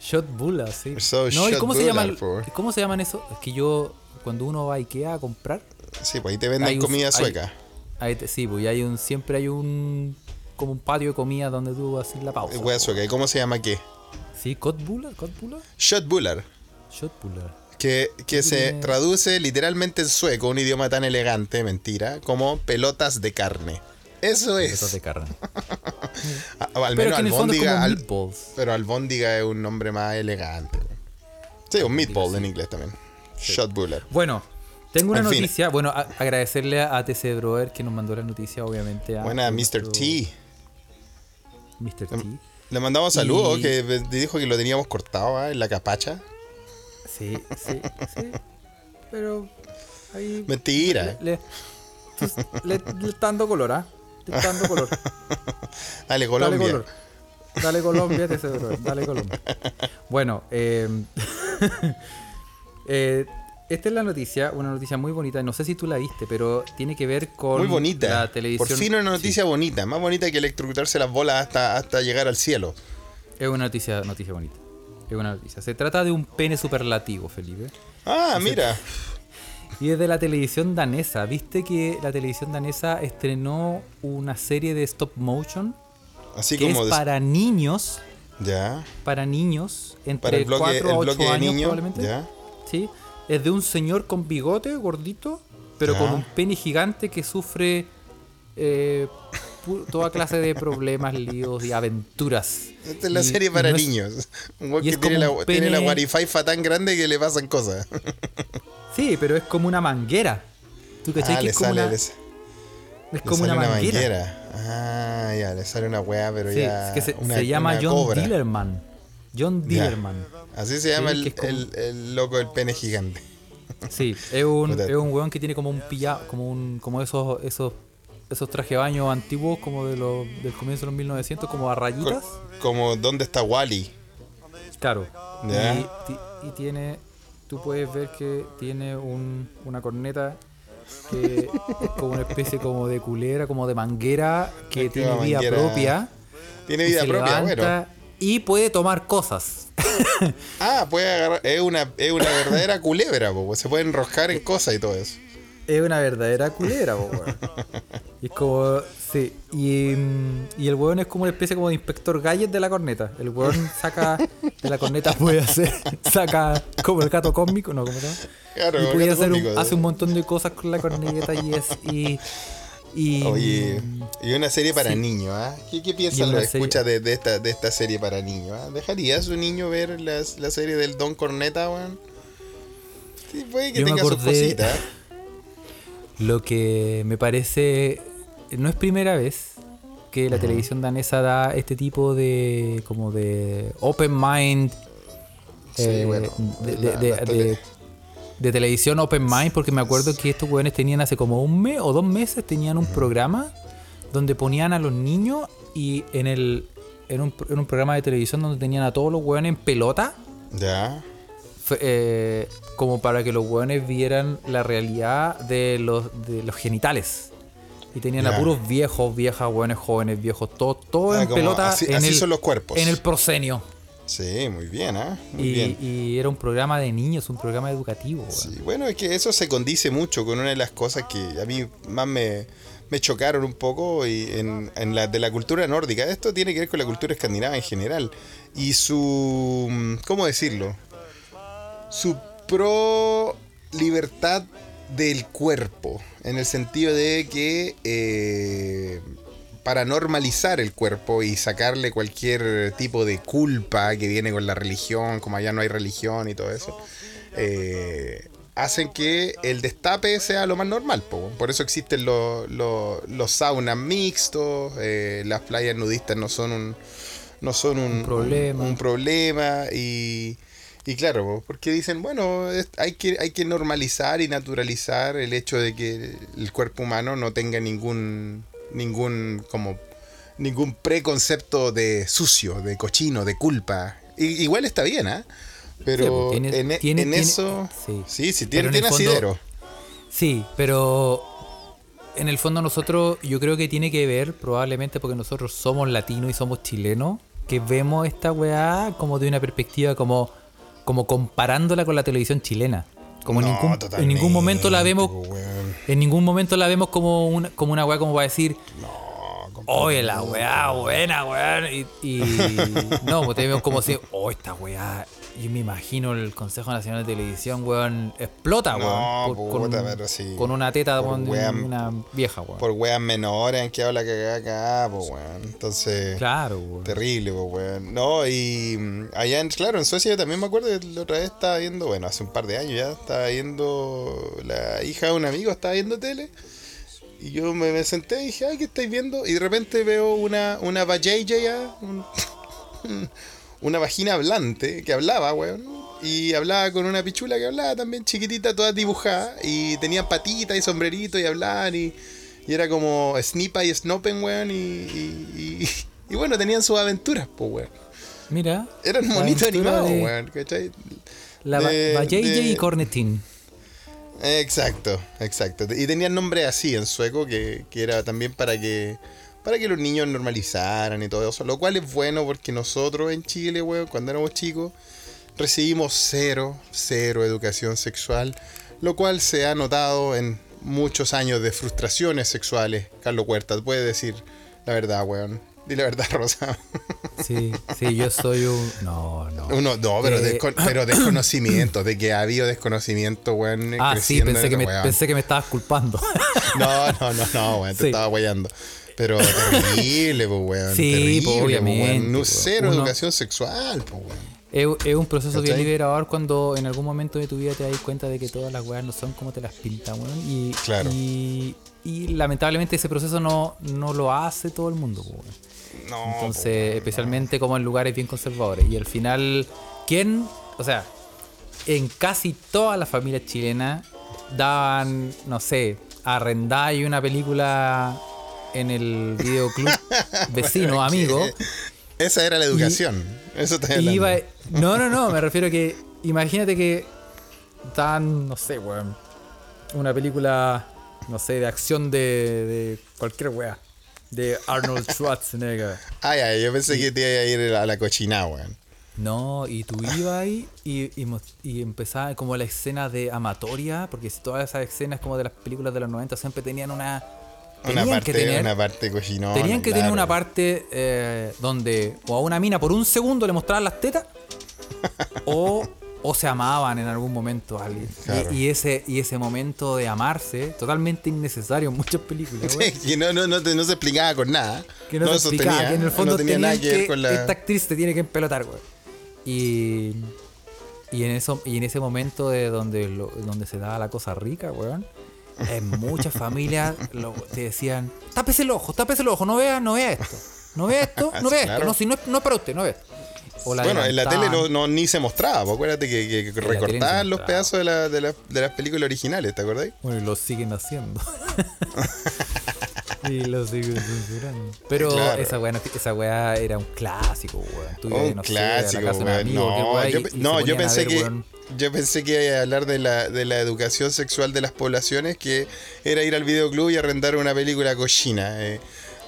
Shotbula, sí. So no, ¿y cómo se llaman? ¿Cómo se llaman eso? Es que yo, cuando uno va a Ikea a comprar, Sí, pues ahí te venden Hay un- comida hay- sueca. ahí te- sí, pues y hay un, siempre hay un como un patio de comida donde tú haces la pausa. Wea sueca. ¿Y cómo se llama qué? Sí, Kotbula, Kotbula, Shotbullar. Shotbula. Que, que se tiene- traduce literalmente en sueco, un idioma tan elegante, mentira, como pelotas de carne. Eso es. de carne. A- al menos albóndiga. al- pero albóndiga es un nombre más elegante. Sí, un meatball en inglés también. Shotbullar. Bueno, tengo una En fin. noticia. Bueno, a- agradecerle a TC Broer que nos mandó la noticia, obviamente. A Buena, Mr. T. Mr. T. Le mandamos saludos, Y- que dijo que lo teníamos cortado ah, en la capacha. Sí, sí, sí. Pero ahí. Mentira. Le, le- le está dando color, ¿ah? Le está dando color. Dale, Dale Colombia. color. Dale Colombia, te cedo, dale Colombia. Bueno, eh, eh, esta es la noticia, una noticia muy bonita. No sé si tú la viste, pero tiene que ver con Muy bonita. la televisión. Por fin una noticia bonita. Más bonita que electrocutarse las bolas hasta, hasta llegar al cielo. Es una noticia, noticia bonita. Es una noticia. Se trata de un pene superlativo, Felipe. Ah, mira. Y es de la televisión danesa. ¿Viste que la televisión danesa estrenó una serie de stop motion Así que como. es de- para niños, Ya. para niños entre Para el bloque, 4 a el 8 bloque de años probablemente? Ya. Sí, es de un señor con bigote, gordito, pero Ya. con un pene gigante que sufre eh, toda clase de problemas, líos y aventuras. Esta es la Y- serie para no es- niños. Un y que es tiene la, un tiene la pene- guarifaifa tan grande que le pasan cosas. Sí, pero es como una manguera. ¿Tú cachai Ah, que es como, sale, una, es como sale una, manguera? Ah, ya, le sale una weá, pero Sí, ya. es que se, una- se llama una John. Dillerman. John Ya. Dillerman. Así se llama Sí, el, que es como- el- el loco del pene gigante. Sí, es un, es un weón que tiene como un pilla, como un, como esos, esos, esos traje de baño antiguos como de los, del comienzo de los 1900, como a rayitas. Como, ¿dónde está Wally? Claro. Y, ti- y tiene, tú puedes ver que tiene un, una corneta que es como una especie como de culera, como de manguera, que tiene vida manguera. propia. Tiene vida propia, levanta bueno. Y puede tomar cosas. Ah, puede agarrar. Es una, es una verdadera culebra, po, se puede enroscar en cosas y todo eso. Es una verdadera culera, po, weón. Y es como. Sí. Y, mm, y el weón es como una especie como de inspector Gadget de la corneta. El weón saca. De la corneta puede hacer. Saca como el gato cósmico, ¿no? ¿Cómo se llama? Claro, y puede hacer un- hace un montón de cosas con la corneta y es. Y. y Oye, y una serie para Sí. niños, ¿ah? ¿Qué, una los escuchas de, de esta, de esta serie para niños? ah? ¿Dejaría a su niño ver las- la serie del Don Corneta, weón? Sí, puede que Yo tenga sus cositas. ¿eh? Lo que me parece. No es primera vez que la televisión danesa da este tipo de. como de. open mind. Sí, eh, bueno, de, la- de- la de- estoy- de- televisión open mind, porque me acuerdo que estos weones tenían hace como un mes o dos meses tenían un programa donde ponían a los niños y en el. En un, en un programa de televisión donde tenían a todos los weones en pelota Ya. eh, como para que los hueones vieran la realidad de los, de los genitales. Y tenían Ya. a puros viejos, viejas, hueones jóvenes, viejos, todo, todo Ah, en pelota así- en, así el, son los cuerpos. en el proscenio. Sí, muy bien, ¿ah? Muy Y, bien. y era un programa de niños, un programa educativo. Sí, bueno, es que eso se condice mucho con una de las cosas que a mí más me, me chocaron un poco y en, en la de la cultura nórdica. Esto tiene que ver con la cultura escandinava en general. Y su. ¿Cómo decirlo? Su pro libertad del cuerpo. En el sentido de que. eh, para normalizar el cuerpo y sacarle cualquier tipo de culpa que viene con la religión, como allá no hay religión y todo eso, eh, hacen que el destape sea lo más normal. po. Por eso existen los, los, los saunas mixtos, eh, las playas nudistas no son un, no son un, Un problema. un problema y, Y claro, po, porque dicen, bueno, es- hay que, hay que normalizar y naturalizar el hecho de que el cuerpo humano no tenga ningún, ningún, como, ningún preconcepto de sucio, de cochino, de culpa. I- igual está bien, ¿ah? Pero Sí, pues, tiene- en, e- tiene- en tiene- eso, sí. sí, sí, tiene, en tiene fondo- asidero. Sí, pero en el fondo nosotros, yo creo que tiene que ver probablemente porque nosotros somos latinos y somos chilenos, que vemos esta weá como de una perspectiva como, como comparándola con la televisión chilena. Como en, ningún, en ningún momento la vemos, weón. en ningún momento la vemos como una, como una weá como para decir, No, oye la weá buena weá. Y, y no, pues te vemos como si, oh esta weá. Yo me imagino el Consejo Nacional de Televisión, weón, explota, No, weón. por- puta, con, pero sí. con una teta Por weón, de weá- una vieja, weón. Por weas menores han quedado la cagada acá, pues weón. Entonces. Claro, weón. Terrible, pues, weón. No, y mm, allá, en, claro, en Suecia yo también me acuerdo que la otra vez estaba viendo, bueno, hace un par de años ya, estaba viendo, la hija de un amigo estaba viendo tele. Y yo me, me senté y dije, ay, ¿qué estáis viendo? Y de repente veo una, una vajayjaya, un- una vagina hablante que hablaba, weón. Y hablaba con una pichula que hablaba también chiquitita, toda dibujada. Y tenían patitas y sombrerito y hablaban y, y era como Snipa y Snopen, weón. Y, y, y- bueno, tenían sus aventuras, pues, weón. Mira. Eran monitos animados, de- weón, ¿cachai? La de- y Cornetín. Exacto, exacto. Y tenían nombre así en sueco que, que era también para que para que los niños normalizaran y todo eso, lo cual es bueno porque nosotros en Chile, weón, cuando éramos chicos, recibimos cero, cero educación sexual, lo cual se ha notado en muchos años de frustraciones sexuales. Carlos Huerta, puede decir la verdad, weón. Di la verdad, Rosa. Sí, sí, yo soy un. No, no. Uno, no, pero, Eh, descon- pero desconocimiento, de que ha habido desconocimiento, weón. Ah, sí, pensé en que, me, pensé que me estabas culpando. No, no, no, no, weón, te Sí. estaba guayando. Pero terrible, pues, weón. Sí, terrible, pues, po, obviamente, weón. No, cero uno- educación sexual, pues, weón. Es, es un proceso bien liberador cuando en algún momento de tu vida te das cuenta de que todas las weas no son como te las pintan, weón. Y, Claro. y, y lamentablemente ese proceso no, no lo hace todo el mundo, weón. No, Entonces, especialmente como en lugares bien conservadores. Y al final, ¿quién? O sea, en casi todas las familias chilenas daban, no sé, arrendar y una película en el videoclub vecino, amigo. Esa era la educación. Eso te Y iba, no, no, no, me refiero a que imagínate que dan, no sé, weón, una película, no sé, de acción de, de cualquier wea, de Arnold Schwarzenegger. Ay, ay, yo pensé que te iba a ir a la cochinada, weón. No, y tú ibas ahí y, y, y empezaba como la escena de amatoria, porque todas esas escenas como de las películas de los 90 siempre tenían una... Una tenían parte, que tener, una parte cochinona. tenían que tener claro. una parte eh, donde o a una mina por un segundo le mostraban las tetas o, o se amaban en algún momento a alguien. Y- Claro. Y, ese, y ese momento de amarse, totalmente innecesario en muchas películas. Sí, que no, no, no, te- no se explicaba con nada. que no, se explicaba, que en el fondo no tenía nada que ver con la. esta actriz te tiene que empelotar, güey. Y, y en eso y en ese momento de donde lo- donde se daba la cosa rica, weón, en muchas familias lo- te decían, tápese el ojo, tápese el ojo, no vea, no vea esto. No vea esto, no vea Claro. esto, no, si no, es- no es para usted, no vea esto. O la Bueno, en la tele no, ni se mostraba, pues, acuérdate que, recortaban los pedazos de, la- de, la- de las películas originales, ¿te acordáis? Bueno, y lo siguen haciendo. y lo siguen censurando. Pero Claro. esa weá, no- esa weá era un clásico, weón. Tú Un no clásico, weón. No, weá, yo, y- pe- y se no, yo pensé ver, que weón. yo pensé que iba a hablar de la, de la educación sexual de las poblaciones, que era ir al videoclub y arrendar una película cochina. Eh.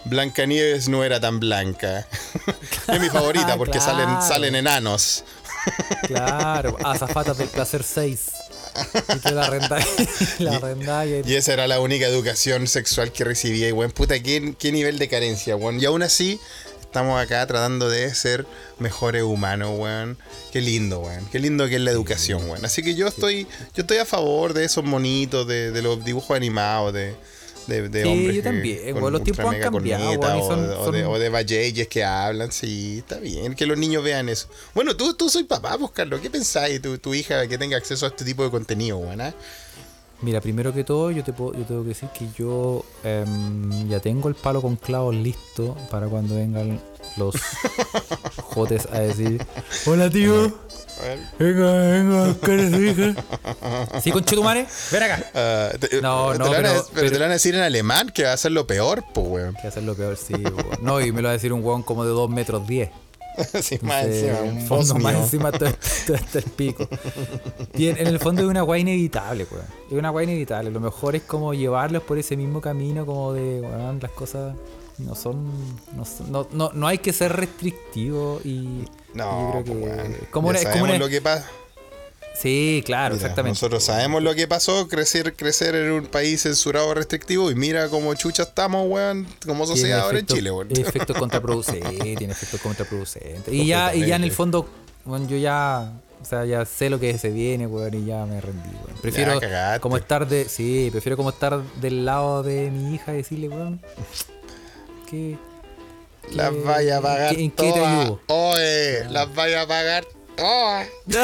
Blancanieves no era tan blanca. es mi favorita porque salen, Claro. salen enanos. Claro, azafatas del placer 6. Y la arrendáis. la arrendáis y- Y esa era la única educación sexual que recibía. Y weón, puta, qué, qué nivel de carencia, weón. Y aún así, estamos acá tratando de ser mejores humanos, weón. Qué lindo, weón. Qué lindo que es la educación, weón. Así que yo estoy, yo estoy a favor de esos monitos, de, de los dibujos animados, de, de, de Sí, hombres. yo también, con los tiempos han cambiado, corneta, o, son- de- o de, valleyes que hablan, sí, está bien. Que los niños vean eso. Bueno, tú, tú soy papá, pues, Carlos. ¿Qué pensáis tu, tu hija que tenga acceso a este tipo de contenido, weón? ah? Mira, primero que todo, yo te puedo, yo tengo que decir que yo em, ya tengo el palo con clavos listo para cuando vengan los jotes a decir: Hola, tío. Venga, venga, buscar a su hija. ¿Sí, conchetumare? Ven acá. Ah, te- No, te no, a- pero- pero, te lo van a decir en alemán, que va a ser lo peor, pues, weón. Que hacer lo peor, sí. weón. No, y me lo va a decir un weón como de 2 metros 10. Sí, más Eh, encima, en un fondo más encima todo, todo este el pico. Bien, en el fondo es una guay inevitable, weón. Es una guay inevitable. Lo mejor es como llevarlos por ese mismo camino, como de, weón, las cosas no son. No, son- no, no, no hay que ser restrictivo y. No, yo creo que. pues, como una- es como sabemos una- lo que pasa. Sí, claro, Mira, exactamente. Nosotros sabemos lo que pasó, crecer, crecer en un país censurado restrictivo y mira cómo chucha estamos, weón, como sociedad ahora en Chile, weón. Efectos contraproducentes, tiene efectos contraproducentes. Y ya, y ya en el fondo, bueno, yo ya, o sea, ya sé lo que se viene, weón, y ya me rendí, weón. Prefiero como estar de, sí, prefiero como estar del lado de mi hija y decirle, weón, que... Las vaya a pagar ¿En qué te ayudo? Oye, las vaya a pagar todas.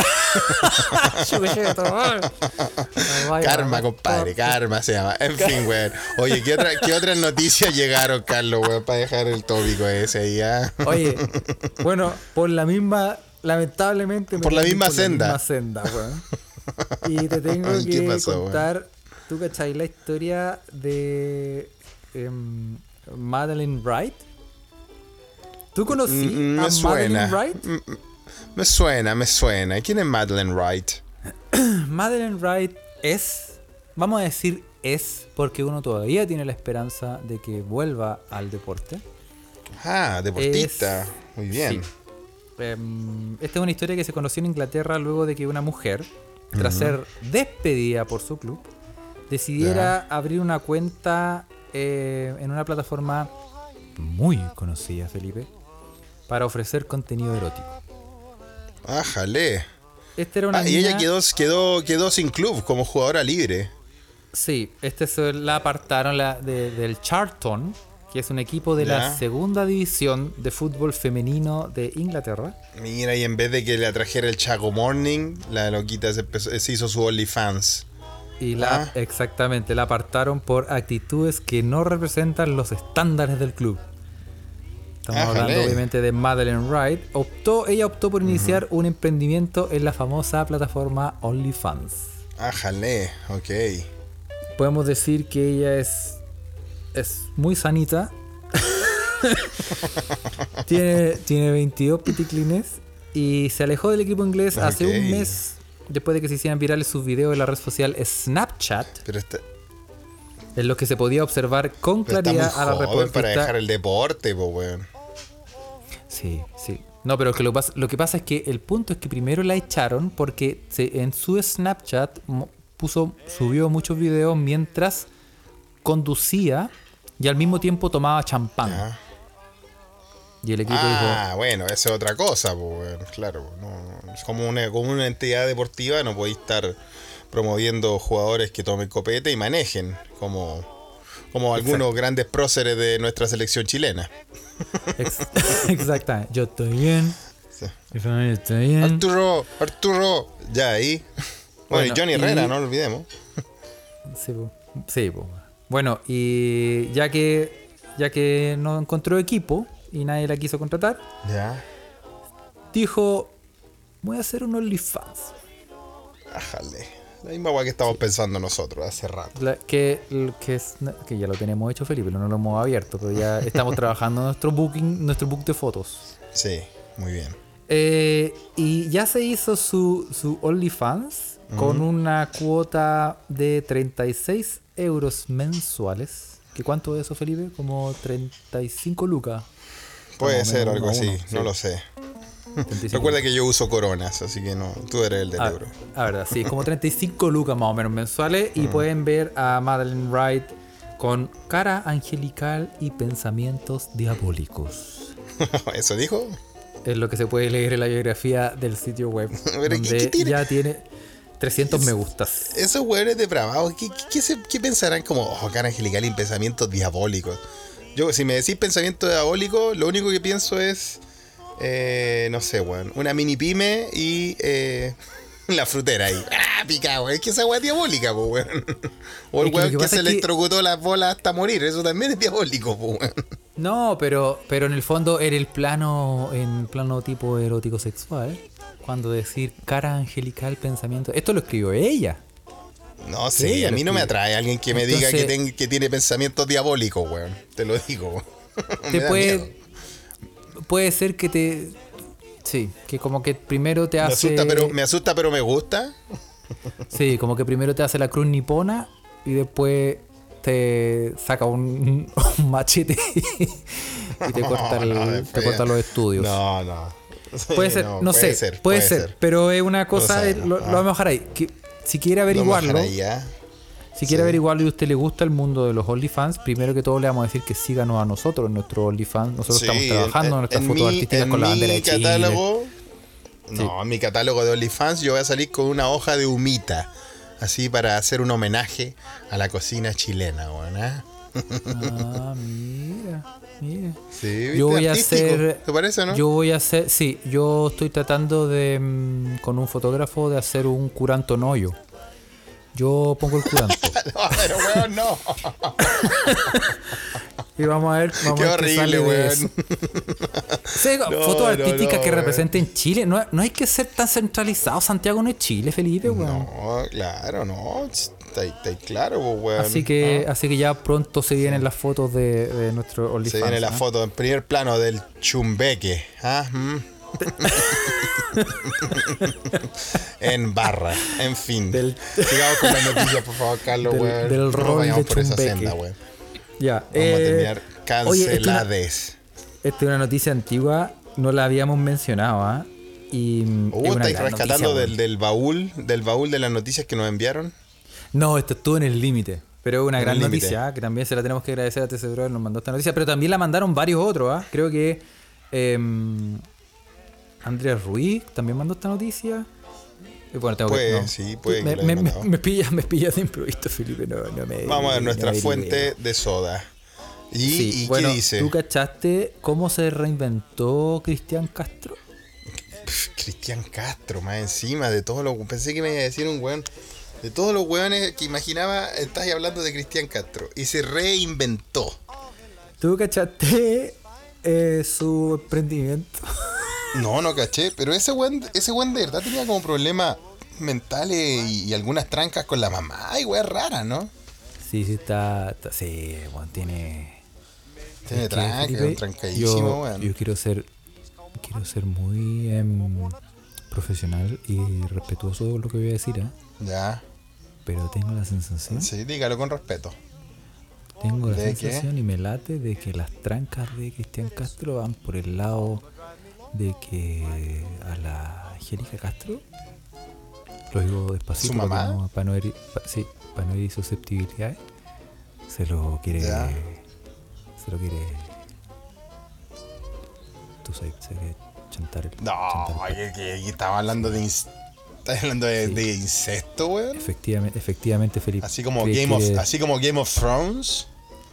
Karma, compadre, karma se llama. En fin, weón. Oye, ¿qué, otra- qué otras noticias llegaron, Carlos, weón, para dejar el tópico ese ahí? ah? Oye, bueno, por la misma, lamentablemente. me Por la misma por senda. La misma senda, weón. Y te tengo Ay, ¿qué que pasó, weón? contar, tú cachai la historia de em, Madeleine Wright. ¿Tú conocí Mm, a me suena. Madeleine Wright? Mm, mm, Me suena, me suena. ¿Quién es Madeleine Wright? Madeleine Wright es, vamos a decir es, porque uno todavía tiene la esperanza de que vuelva al deporte. Ah, deportista. Es- Muy bien. Sí. Em, esta es una historia que se conoció en Inglaterra luego de que una mujer, tras ser despedida por su club, decidiera abrir una cuenta eh, en una plataforma muy conocida, Felipe, para ofrecer contenido erótico. Ájale. Esta era una Ah, y ella quedó, quedó, quedó sin club como jugadora libre. Sí, este se la apartaron la, de- del Charlton, que es un equipo de Ya. la segunda división de fútbol femenino de Inglaterra. Mira, y en vez de que le atrajera el Chaco Morning, la loquita se, empezó- se hizo su OnlyFans. Y la, Ah. exactamente, la apartaron por actitudes que no representan los estándares del club. Estamos Ájale. hablando obviamente de Madeleine Wright. Optó, ella optó por iniciar un emprendimiento en la famosa plataforma OnlyFans. Ájale, ok. Podemos decir que ella es, es muy sanita. tiene, tiene 22 piticlines y se alejó del equipo inglés hace un mes después de que se hicieran virales sus videos en la red social Snapchat. Pero está, en los que se podía observar con pero está muy claridad a la joven para reportista. dejar el deporte, po, weón. Sí, sí. No, pero que lo, lo que pasa es que el punto es que primero la echaron porque se- en su Snapchat puso, subió muchos videos mientras conducía y al mismo tiempo tomaba champán. Y el equipo Ah, bueno, esa es otra cosa, pues. Claro, no, no. es como una, como una entidad deportiva, no podéis estar promoviendo jugadores que tomen copete y manejen, como, como algunos grandes próceres de nuestra selección chilena. Exactamente. Yo estoy bien. Sí. Mi familia está bien. Arturo, Arturo, ya ahí. Bueno, Bueno, y Johnny y- Herrera, no lo olvidemos. Sí, po. Sí, po. Bueno, y ya que ya que no encontró equipo y nadie la quiso contratar, Ya. dijo, voy a hacer un OnlyFans. Ájale. La misma weá que estamos pensando nosotros hace rato. La- que, que, es- que ya lo tenemos hecho, Felipe, no lo hemos abierto, pero ya estamos trabajando nuestro booking, nuestro book de fotos. Sí, muy bien. Eh, y ya se hizo su, su OnlyFans con una cuota de 36 euros mensuales. ¿Qué cuánto es eso, Felipe? Como 35 lucas. Puede ser algo así, uno, no sí. lo sé. 35 Recuerda que yo uso coronas, así que no, tú eres el del Ah, euro. ah, verdad, sí, como 35 lucas más o menos mensuales. Mm. Y pueden ver a Madeleine Wright con cara angelical y pensamientos diabólicos. ¿Eso dijo? Es lo que se puede leer en la biografía del sitio web. Pero, ¿qué- donde tiene? ya tiene 300 me gustas. Esos hueones depravados, ¿qué, qué, qué pensarán como, oh, cara angelical y pensamientos diabólicos? Yo, si me decís pensamiento diabólico, lo único que pienso es, eh, no sé, weón, una mini pyme y eh, la frutera ahí. ¡Ah, pica, weón! Es que esa weá es diabólica, po, weón. O el Es que weón que que, se es que- electrocutó las bolas hasta morir, eso también es diabólico, po, weón. No, pero, pero en el fondo en el plano, en plano tipo erótico sexual, cuando decir cara angelical pensamiento, esto lo escribió ella. No sé, Sí, a mí no me atrae alguien que me diga que, Entonces- ten- que tiene pensamientos diabólicos, weón. Te lo digo. Te puede. Puede ser que te, sí, que como que primero te Me hace, asusta, pero, me asusta, pero me gusta. sí, como que primero te hace la cruz nipona y después te saca un, un machete y te corta, el- No, no, te corta los estudios. No, no. Puede ser, no, puede sé, ser, puede, ser, pero es una cosa, lo, lo vamos a dejar ahí. Que, si quiere averiguarlo, ahí, ¿ah? Si quiere Sí. averiguarlo y a usted le gusta el mundo de los OnlyFans, primero que todo le vamos a decir que síganos a nosotros en nuestro OnlyFans. Nosotros Sí, estamos trabajando en, nuestras fotos mi- artísticas con la bandera de Chile. catálogo, No, en mi catálogo de OnlyFans yo voy a salir con una hoja de humita. Así para hacer un homenaje a la cocina chilena. ¿ah? Ah, mira, mira. Sí, ¿viste? Yo voy a Artístico, hacer. ¿Te parece, no? Yo voy a hacer. Sí, yo estoy tratando de. mm, con un fotógrafo de hacer un curanto noyo. Yo pongo el curanto. No, pero weón, no. y vamos a ver. Vamos Qué a ver qué sale horrible, de weón. No, fotos artísticas no, que weón. representen Chile. No, no hay que ser tan centralizado. Santiago no es Chile, Felipe, weón. No, claro, no. Está, está claro, pues, weón. Así que, Ah, así que ya pronto se vienen las fotos de, de nuestro OnlyFans. Se viene la ¿ah? foto en primer plano del chumbeque. ¿ah? Mm. en barra, en fin. Del- Sigamos con por favor, Carlos, Del- weón. del No rol vayamos de por esa senda. Ya. Vamos a eh, terminar oye, esto es una- cancelades. Esta es una noticia antigua, no la habíamos mencionado, ¿ah? Y mm, Uh, estáis rescatando noticia, del, baúl, del baúl de las noticias que nos enviaron. No, esto estuvo en el límite. Pero es una gran noticia, ¿ah? que también se la tenemos que agradecer a TC Brother, nos mandó esta noticia. Pero también la mandaron varios otros, ¿ah? Creo que em, Andrea Ruiz también mandó esta noticia. Y bueno, tengo Puede, que, no. sí, puede me, me, me, me pillas me pillas de improviso, Felipe. No, no me, Vamos a ver nuestra fuente de soda. ¿Y, Sí, y bueno, qué dice? ¿Tú cachaste cómo se reinventó Cristian Castro? Cristian Castro, más encima de todos los. Pensé que me iba a decir un weón. De todos los weones que imaginaba, estás hablando de Cristian Castro. Y se reinventó. ¿Tú cachaste eh, su emprendimiento? No, no caché. Pero ese weón, ese weón de verdad tenía como problemas mentales y, y algunas trancas con la mamá. Y weón rara, ¿no? Sí, sí, está. está- sí, bueno, tiene. Tiene tranca, Felipe, trancadísimo, yo, weón. yo quiero ser. Quiero ser muy em, profesional y respetuoso de lo que voy a decir, ¿eh? Ya. Pero tengo la sensación. Sí, dígalo con respeto. Tengo la sensación y me late de que las trancas de Cristian Castro van por el lado de que a la Angélica Castro, lo digo despacito ¿Su para, mamá? no, para no herir, pa- sí, para no herir susceptibilidades, se lo quiere, Ya. se lo quiere, tú sabes, se quiere chantar el, No, chantar el- que, que- que estaba hablando de. Estás hablando de, Sí. de incesto, weón. efectivamente, efectivamente Felipe, Así como Game of, así como Game of Thrones.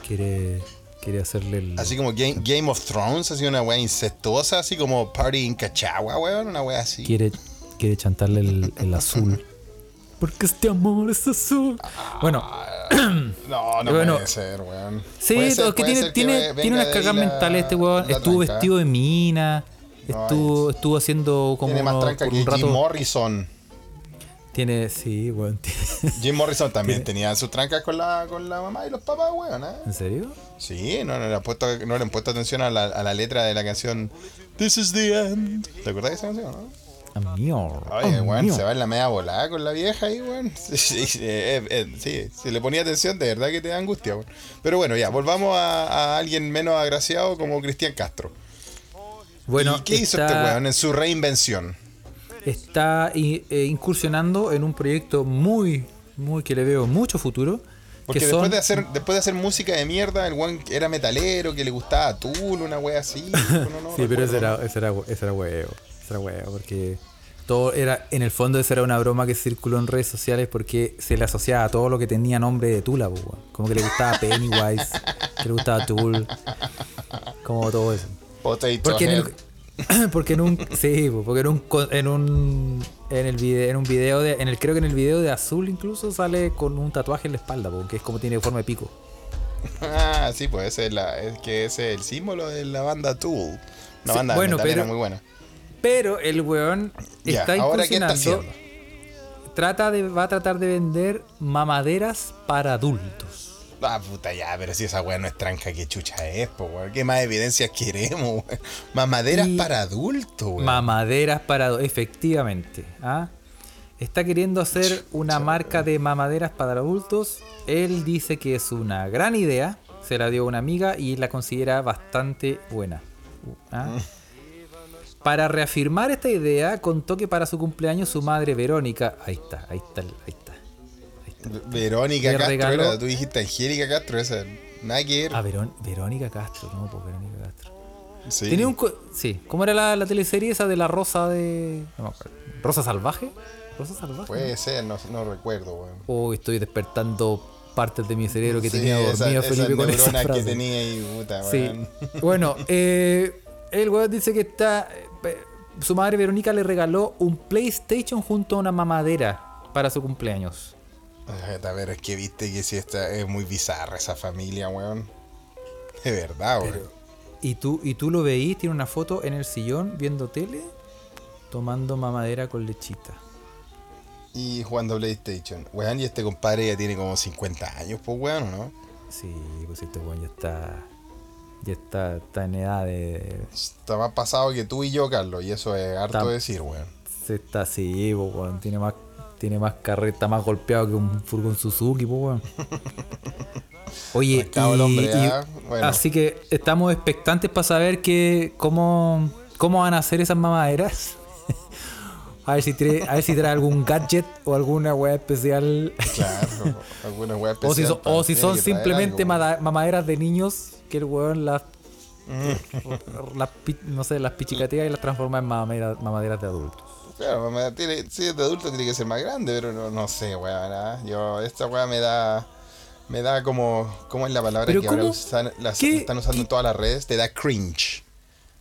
quiere, quiere hacerle el, Así como Game, Game of Thrones, así una wea incestuosa, así como Party in Cachagua, weón, una wea así. quiere, quiere chantarle el, el azul. Porque este amor es azul. Bueno, No, no Bueno, puede ser, weón. sí, Puede ser- todo que tiene, ser tiene, tiene unas la- mentales este weón. Estuvo tranca. vestido de mina. No, Estuvo, estuvo haciendo como Tiene más tranca que un. Morrison. Tiene, sí, weón. tiene- Jim Morrison también Tiene- tenía sus trancas con la, con la mamá y los papás, weón, ¿eh? ¿En serio? Sí, no, no, le han puesto, no le han puesto atención a la, a la letra de la canción This is the end. ¿Te acuerdas de esa canción, no? Amigo. Oye, weón, se va en la media volada con la vieja ahí, weón. Sí, sí, eh, eh, sí, si le ponía atención, de verdad que te da angustia, weón. Pero bueno, ya, volvamos a, a alguien menos agraciado como Cristian Castro. Bueno, ¿Y qué hizo este weón en su reinvención? Está eh, incursionando en un proyecto muy, muy que le veo mucho futuro. Porque que después son- de hacer después de hacer música de mierda, el weón era metalero, que le gustaba Tool, una wea así. no, no sí, pero ese era, ese era, ese era huevo. Ese era huevo, porque todo era, en el fondo, esa era una broma que circuló en redes sociales porque se le asociaba a todo lo que tenía nombre de Tula. Como que le gustaba Pennywise, que le gustaba Tool, como todo eso. Potato Porque en Head. el, porque en un sí, po, porque en un en un en el video en un video de en el creo que en el video de azul incluso sale con un tatuaje en la espalda, porque es como tiene forma de pico. Ah, sí, pues ese es, la, es que ese es el símbolo de la banda Tool. Una Sí, banda bueno, pero- muy buena. Pero el weón está ahora está incursionando. Trata de, va a tratar de vender mamaderas para adultos. Ah, puta ya, pero si esa weá no es tranca, qué chucha es, po, weón. ¿Qué más evidencias queremos, weón? Mamaderas Y- para adultos, weón. Mamaderas para adultos, efectivamente. ¿ah? Está queriendo hacer una marca de mamaderas para adultos. Él dice que es una gran idea. Se la dio a una amiga y la considera bastante buena. ¿ah? Para reafirmar esta idea, contó que para su cumpleaños su madre Verónica. Ahí está, ahí está, ahí está. Verónica Castro regaló- era, tú dijiste Angélica Castro, esa. Nada que ver. Ah, Verón- Verónica Castro, no, pues Verónica Castro. Sí. Tenía un. co- Sí, ¿cómo era la, la teleserie esa de la rosa de. No. ¿Rosa salvaje? ¿Rosa salvaje? Puede ser, no, no recuerdo, weón. Uy, estoy despertando partes de mi cerebro que Sí, tenía esa- dormido esas Felipe con esa frase. que tenía ahí, puta, Sí. Bueno, eh, el weón dice que está. eh, su madre Verónica le regaló un PlayStation junto a una mamadera para su cumpleaños. A ver, es que viste que si esta es muy bizarra esa familia, weón. De verdad, weón. Y tú, y tú lo veís, tiene una foto en el sillón viendo tele, tomando mamadera con lechita. Y jugando PlayStation. Weón, y este compadre ya tiene como 50 años, pues, weón, ¿o ¿no? Sí, pues este weón ya está. Ya está, está en edad de. Está más pasado que tú y yo, Carlos, y eso es harto Está- decir, weón. Se está así, po, weón. Tiene más, tiene más carreta, más golpeado que un furgón Suzuki, po, weón. Oye, el hombre, y- bueno. así que estamos expectantes para saber que cómo, cómo van a hacer esas mamaderas. a ver si trae, a ver si trae algún gadget o alguna weá especial. Claro, alguna weá o si especial son, o si son simplemente algo, mamaderas de niños que el weón las, Mm. las no sé, las pichicatea y las transforma en mamera- mamaderas de adultos. Claro, tiene, si es de adulto tiene que ser más grande, pero no, no sé, weón. Yo, esta weá me da. Me da como. ¿Cómo es la palabra Pero que ahora usan- las- ¿Qué? están usando en todas las redes? Te da cringe.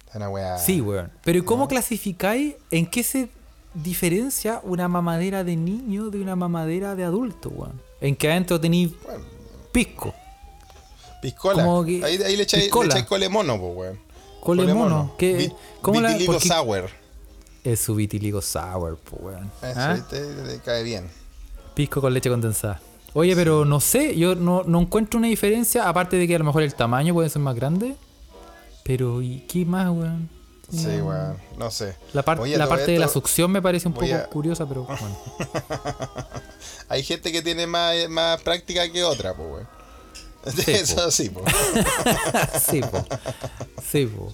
Es una weá. Sí, weón. Pero ¿y cómo clasificáis en qué se diferencia una mamadera de niño de una mamadera de adulto, weón? En que adentro tenéis Bueno, pisco, piscola. Que- Ahí, ahí le echáis cole mono, weón. Cole mono. ¿Qué- Vi- cómo la- porque- sour. Es su vitiligo sour, pues, weón. Eso, ¿Ah? ¿viste? Te cae bien. Pisco con leche condensada. Oye, pero no sé, yo no, no encuentro una diferencia, aparte de que a lo mejor el tamaño puede ser más grande. Pero, ¿y qué más, weón? Sí, weón. No sé. La, par- Oye, la parte de la succión me parece un poco a- curiosa, pero bueno. Hay gente que tiene más, más práctica que otra, pues, weón. Sí, Eso sí, pues. sí, po. Sí, po.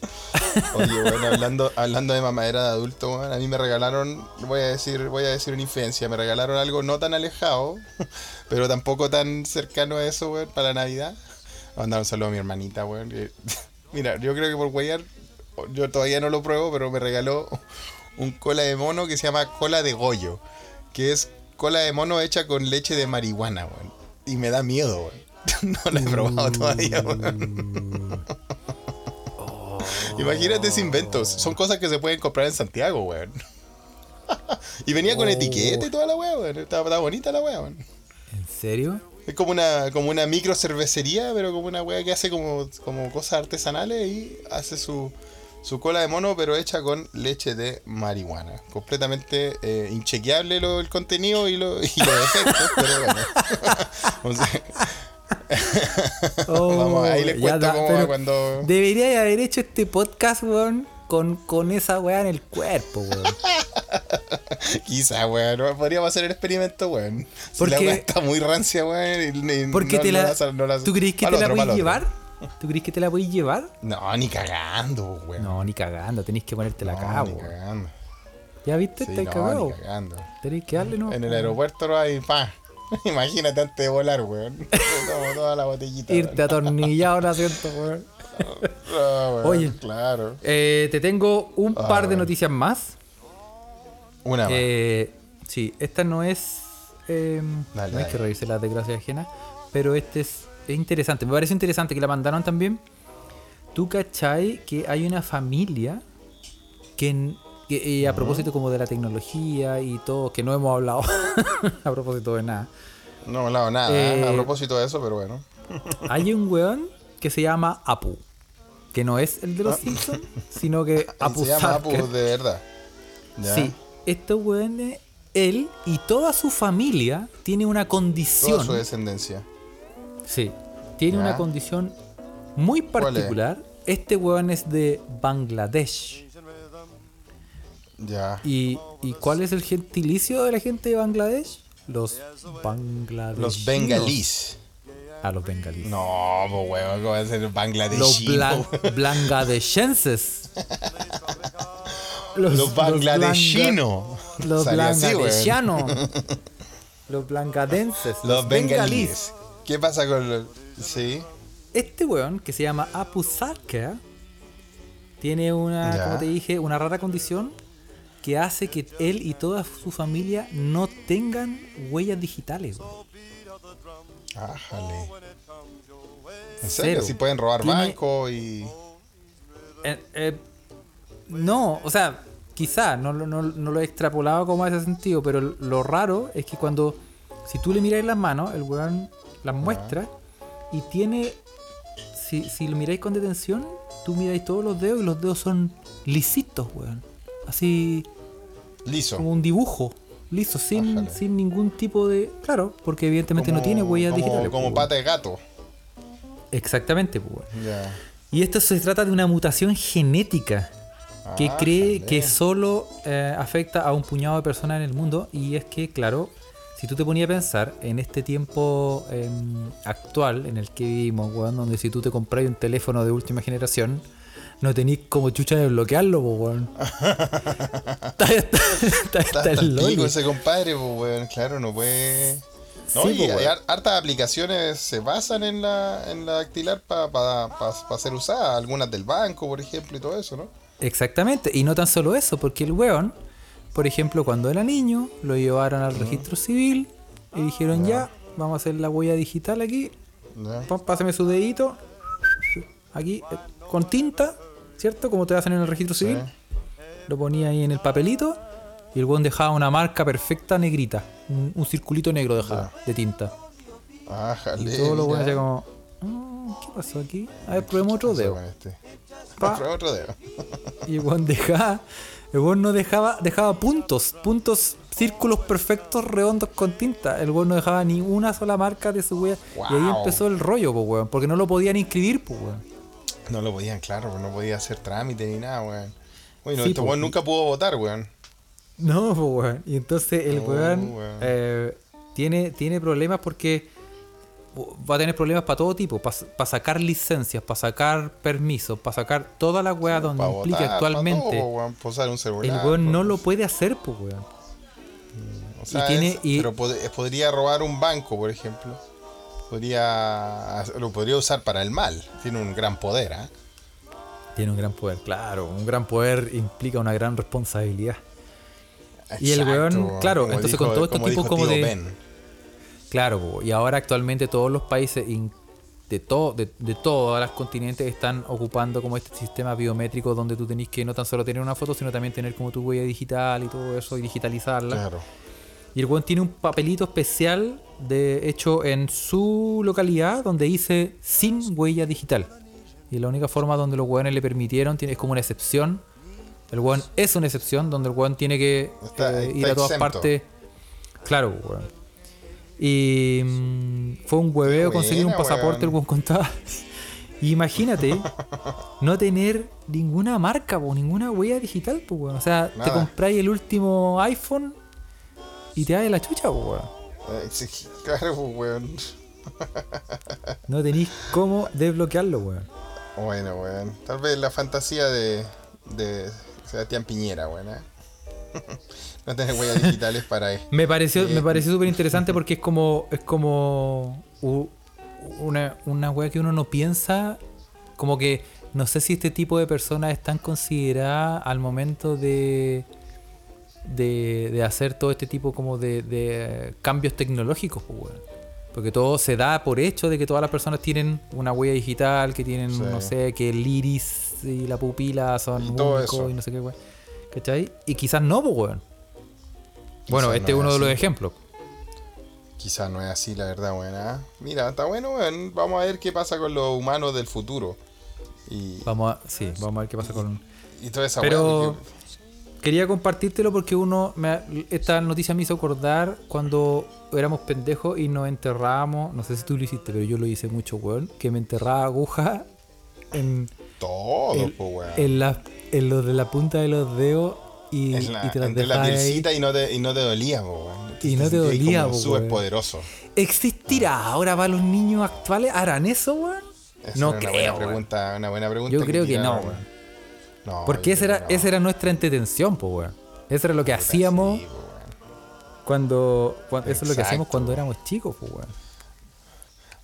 Oye, bueno, hablando, hablando de mamadera de adulto, weón, a mí me regalaron, voy a decir, voy a decir una infidencia, me regalaron algo no tan alejado, pero tampoco tan cercano a eso, weón, para Navidad. Voy a mandar un saludo a mi hermanita, weón. Mira, yo creo que por Guayar, yo todavía no lo pruebo, pero me regaló un cola de mono que se llama cola de Goyo, que es cola de mono hecha con leche de marihuana, weón. Y me da miedo, weón. No la he probado todavía, weón. Imagínate ese inventos. Son cosas que se pueden comprar en Santiago, weón. y venía con Oh. etiqueta y toda la weá, weón. Estaba, estaba bonita la weá, weón. ¿En serio? Es como una, como una micro cervecería, pero como una weá que hace como, como cosas artesanales y hace su, su cola de mono, pero hecha con leche de marihuana. Completamente eh, inchequeable lo, el contenido y, lo, y los efectos, pero bueno. O sea, Vamos, ahí les Oh, cuento cómo cuando. Debería haber hecho este podcast, weón, con, con esa weá en el cuerpo, weón. Quizá, weón. no- Podríamos hacer el experimento, weón. Si Porque- la weá está muy rancia, weón. y- y Porque no- te no la. no la- ¿Tú crees que te la otro, podéis otro. llevar? ¿Tú crees que te la podéis llevar? No, ni cagando, weón. No, ni cagando, tenéis que ponértela No, acá, ni weón. cagando. ¿Ya viste? Sí, Estáis no, cagado. ni cagando. Tenéis que darle, ¿no? En el aeropuerto no hay pa. Imagínate antes de volar, weón. Tomo toda la botellita. Irte atornillado al asiento, weón. weón. No, weón, Oye. Claro. Eh, te tengo un Ah, par de noticias más. Una más. Eh, sí, esta no es. eh, Dale, no hay dale. que reírse la desgracia ajena. Pero este es, es interesante. Me parece interesante que la mandaron también. ¿Tú cachai que hay una familia que, que, eh, a propósito como de la tecnología y todo, que no hemos hablado a propósito de nada. No he hablado nada eh, a propósito de eso, pero bueno. hay un weón que se llama Apu. Que no es el de los Simpsons, sino que Apu Se llama Apu de verdad. Ya. Sí, estos weones, él y toda su familia tiene una Toda condición. su descendencia. Sí, tiene Ya. una condición muy particular. Este weón es de Bangladesh. Ya. ¿Y, ¿Y cuál es el gentilicio de la gente de Bangladesh? Los bangladeshinos. Los bengalís. Ah, los bengalíes. No, pues weón, ¿cómo va a ser Los bangladeshino? blan- bangladeshenses. Los bangladeshinos. Los bangladeshianos. los blangadenses. Los bengalíes. ¿Qué pasa con los.? Sí. Este weón, que se llama Apu Sarker, tiene una, Ya. como te dije, una rara condición que hace que él y toda su familia no tengan huellas digitales. Ájale. ¿En serio? Si pueden robar Tiene- bancos y. Eh, eh, no, o sea, quizá, no, lo- no, no lo he extrapolado como a ese sentido, pero lo raro es que cuando, si tú le miráis las manos, el weón las muestra y tiene, si, si lo miráis con detención, tú miráis todos los dedos y los dedos son lisitos, weón. Así Liso. como un dibujo, liso, sin, sin ningún tipo de... Claro, porque evidentemente no tiene huellas como, digitales. Como pata de gato. Exactamente, pues. Y esto se trata de una mutación genética que Ah, cree jale. que solo eh, afecta a un puñado de personas en el mundo. Y es que, claro, si tú te ponías a pensar en este tiempo em, actual en el que vivimos, weón, donde si tú te compras un teléfono de última generación, no tenéis como chucha de bloquearlo, po, weón. está, está- está- Está el pico ese compadre, pues weón. Claro, no puede. No, Sí, y po, hay hartas aplicaciones se basan en la, en la dactilar para ser usada. Algunas del banco, por ejemplo, y todo eso, ¿no? Exactamente, y no tan solo eso, porque el weón, por ejemplo, cuando era niño, lo llevaron al registro civil y dijeron ya, vamos a hacer la huella digital aquí. Pá- pásame su dedito, aquí, eh, con tinta, ¿cierto? Como te hacen en el registro civil, lo ponía ahí en el papelito y el weón dejaba una marca perfecta negrita, un, un circulito negro dejaba de tinta. Ájale. Y todos los weones como, "Ah, ¿qué pasó aquí? A ver, probemos otro dedo. este. Prueba otro dedo. Y el weón dejaba, el weón no dejaba, dejaba puntos, puntos, círculos perfectos, redondos con tinta. El weón no dejaba ni una sola marca de su wea. Y ahí Wow. empezó el rollo, pues weón, porque no lo podían inscribir, pues weón. No lo podían, claro, no podía hacer trámite ni nada, weón. Bueno, Sí, este weón nunca pudo votar, weón. No, pues weón. Y entonces el weón weón. eh, tiene, tiene problemas porque va a tener problemas para todo tipo, para sacar licencias, para sacar permisos, para sacar toda la weá donde implica votar, actualmente. todo, weón, posar un el weón no lo puede hacer, pues weón. O sea, y tiene- es- y- pero pod- podría robar un banco, por ejemplo. Podría lo podría usar para el mal. Tiene un gran poder, ¿ah? Tiene un gran poder, claro. Un gran poder implica una gran responsabilidad. Y el weón, claro, entonces dijo- con todo tipos dijo como de- Ben. Claro, y ahora actualmente todos los países de, todo, de, de todos los continentes están ocupando como este sistema biométrico donde tú tenés que no tan solo tener una foto, sino también tener como tu huella digital y todo eso y digitalizarla. Claro. Y el weón tiene un papelito especial de hecho en su localidad donde dice sin huella digital. Y la única forma donde los weones le permitieron tiene, es como una excepción. El weón es una excepción donde el weón tiene que Está- eh, está ir a todas exento. partes. Claro, weón. Y mm, fue un hueveo conseguir un pasaporte, el weón. contaba. Imagínate no tener ninguna marca o ninguna huella digital, weón. O sea, te compráis el último iPhone y te da de la chucha, weón. Eh, sí, Claro, weón. No tenéis cómo desbloquearlo, weón. Bueno, weón. Tal vez la fantasía de, de Sebastián Piñera, weón. ¿eh? no tener huellas digitales para él. Me pareció, me pareció súper interesante porque es como, es como una, una wea que uno no piensa, como que no sé si este tipo de personas están consideradas al momento de, de, de hacer todo este tipo como de, de cambios tecnológicos, pues, weón. Porque todo se da por hecho de que todas las personas tienen una huella digital, que tienen, Sí. no sé, que el iris y la pupila son Y todo eso. y no sé qué, weón. ¿Cachai? Y quizás no, pues, weón. Bueno, Quizás este no es uno de los ejemplos. Quizás no es así, la verdad, buena. Mira, está bueno, weón. Vamos a ver qué pasa con los humanos del futuro. Y, Vamos a, sí, vamos a ver qué pasa con... y toda esa Pero porque- quería compartírtelo porque uno, me- esta noticia me hizo acordar cuando éramos pendejos y nos enterrábamos, no sé si tú lo hiciste, pero yo lo hice mucho, weón, que me enterraba aguja en, Todo, el- po, weón. en, la, en lo de la punta de los dedos y, la- y te las entre la ahí. pielcita y no te, y no te dolía, po, weón. Y no te ahí dolía, como po, Súper weón. poderoso. ¿Existirá ahora para los niños actuales? ¿Harán eso, weón? Esa No una creo, buena weón. pregunta, una buena pregunta. Yo creo que tiraron, no, weón. No, Porque esa era, no. esa era nuestra entretención, pues, weón. Eso era lo que hacíamos Sí, cuando, cuando- Eso es lo que hacíamos cuando éramos chicos, pues, weón.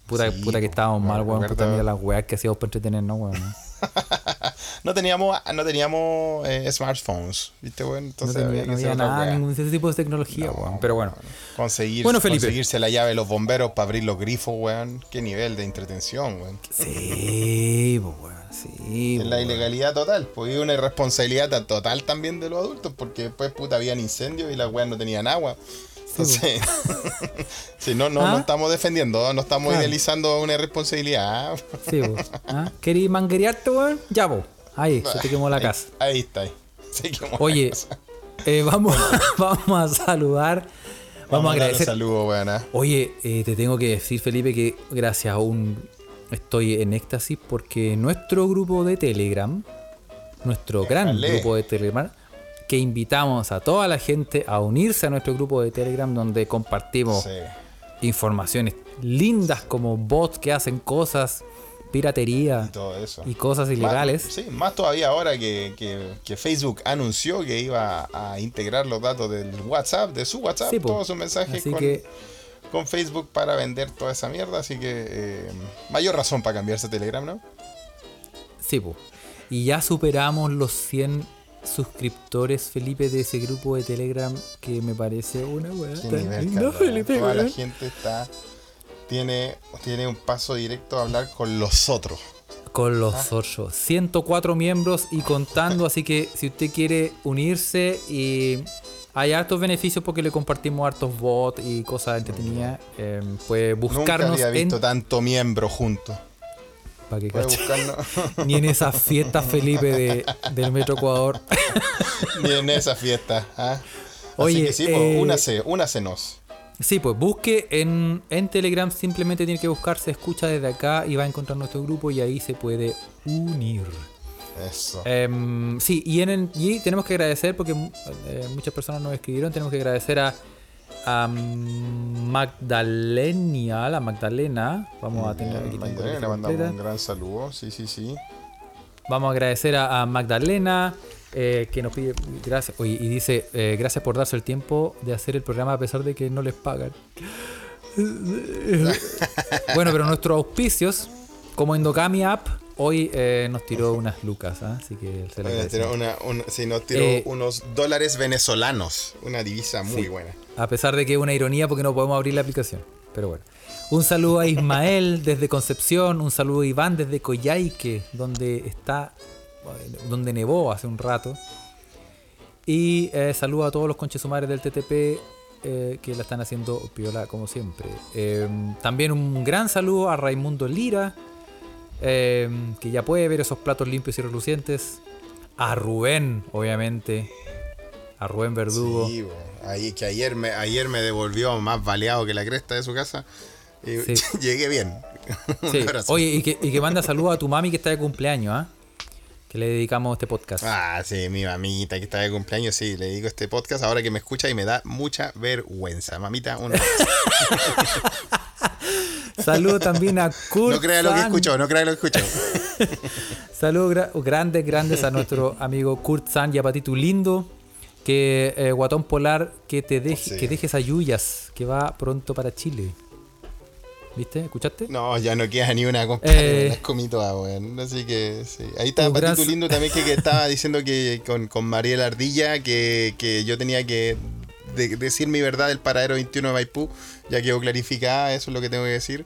Puta, Sí, puta que estábamos mal, weón. Puta, mira las weas que hacíamos para entretenernos, weón. No teníamos, no teníamos eh, smartphones, ¿viste, weón? No Entonces tenía, no hacer había nada, ningún ese tipo de tecnología, weón. Pero bueno. Conseguir, Bueno, Felipe. conseguirse la llave de los bomberos para abrir los grifos, weón. Qué nivel de entretención, weón. Sí, pues, weón. Sí, Es po, la weón. ilegalidad total, pues y una irresponsabilidad total también de los adultos, porque después puta habían incendios y las weas no tenían agua. Entonces, sí, no, no, ¿Ah? no estamos defendiendo, no estamos Claro. idealizando una irresponsabilidad. Sí. ¿Ah? ¿Querí manguerearte, weón? Ya, po. Ahí, se te quemó la casa. Ahí, está. Ahí. Se quemó la Oye, casa. eh, vamos, vamos a saludar. Vamos, a agradecer. un saludo, weón. ¿ah? Oye, eh, te tengo que decir, Felipe, que gracias a un. Estoy en éxtasis porque nuestro grupo de Telegram, nuestro gran grupo de Telegram, que invitamos a toda la gente a unirse a nuestro grupo de Telegram donde compartimos Sí. informaciones lindas como bots que hacen cosas, piratería Y todo eso. y cosas ilegales. Más, sí, más todavía ahora que, que- que Facebook anunció que iba a integrar los datos del WhatsApp, de su WhatsApp, Sí, todos sus mensajes Así con, que con Facebook para vender toda esa mierda. Así que eh, mayor razón para cambiarse a Telegram, ¿no? Sí, po. Y ya superamos los 100 suscriptores, Felipe, de ese grupo de Telegram que me parece una weá tan Carla. Felipe, Toda la gente está tiene, tiene un paso directo a hablar con los otros. Con los ocho. 104 miembros y contando, así que si usted quiere unirse y hay hartos beneficios porque le compartimos hartos bots y cosas entretenidas, eh, puede Nunca buscarnos había en... visto tanto miembro juntos. Para que Ni en esas fiestas, Felipe, de, del Metro Ecuador. ni en esa fiesta. ¿ah? Así Oye, que sí, pues, eh, únase, únasenos. Sí, pues busque en, en Telegram, simplemente tiene que buscarse escucha desde acá y va a encontrar nuestro grupo y ahí se puede unir. Eso. Em, sí, y, en y tenemos que agradecer, porque eh, muchas personas nos escribieron, tenemos que agradecer a, a Magdalenia, la Magdalena, vamos a tener aquí Magdalena, le mandamos un gran saludo. Sí, sí, sí. Vamos a agradecer a, a Magdalena, eh, que nos pide gracias. Y dice, eh, gracias por darse el tiempo de hacer el programa a pesar de que no les pagan. bueno, pero nuestros auspicios, como Endogami App, hoy eh, nos tiró unas lucas, ¿ah? así que se le Bueno, agradecemos. tiró una, un- sí, nos tiró unos dólares venezolanos. Una divisa muy Sí. buena. A pesar de que es una ironía porque no podemos abrir la aplicación. Pero bueno. Un saludo a Ismael desde Concepción, un saludo a Iván desde Coyhaique, donde está, donde nevó hace un rato. Y eh, saludo a todos los conchesumares del TTP eh, que la están haciendo piola como siempre. Eh, también un gran saludo a Raimundo Lira, eh, que ya puede ver esos platos limpios y relucientes. A Rubén, obviamente. A Rubén Verdugo. Sí, ahí, que ayer me, ayer me devolvió más baleado que la cresta de su casa. Y Sí. llegué bien. Sí. Oye, y que, y que manda saludos a tu mami que está de cumpleaños, ¿ah? Que le dedicamos este podcast. Ah, sí, mi mamita que está de cumpleaños, sí, le digo este podcast ahora que me escucha y me da mucha vergüenza. Mamita, un. Saludos también a Kurt. No crea lo que escuchó, no crea lo que escuchó. Saludos gra- grandes, grandes a nuestro amigo Kurt San y a Patito Lindo. Que eh, Guatón Polar, que te deje, Sí. que dejes a Yuyas, que va pronto para Chile. ¿Viste? ¿Escuchaste? No, ya no queda ni una, compadre. Eh. Las comí todas, weón. Así que sí. Ahí está Patito Lindo también que, que estaba diciendo que con, con Mariela Ardilla que, que yo tenía que de- decir mi verdad del paradero 21 de Maipú. Ya quedó clarificada, eso es lo que tengo que decir.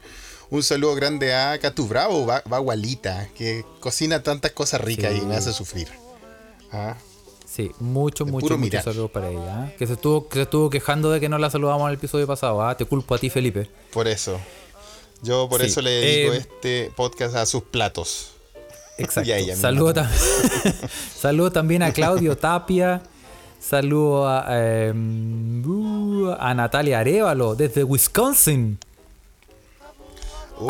Un saludo grande a Catu Bravo, Bagualita, que cocina tantas cosas ricas Sí. y me hace sufrir. Ah, Sí, muchos, De muchos, saludos para ella. ¿ah? Que se estuvo, que se estuvo quejando de que no la saludamos en el episodio pasado. ¿ah? Te culpo a ti, Felipe. Por eso. Yo por Sí, eso le dedico eh, este podcast a sus platos. Exacto. Ella Saludo, tam- Saludo también a Claudio Tapia. Saludo a, eh, uh, a Natalia Arevalo desde Wisconsin.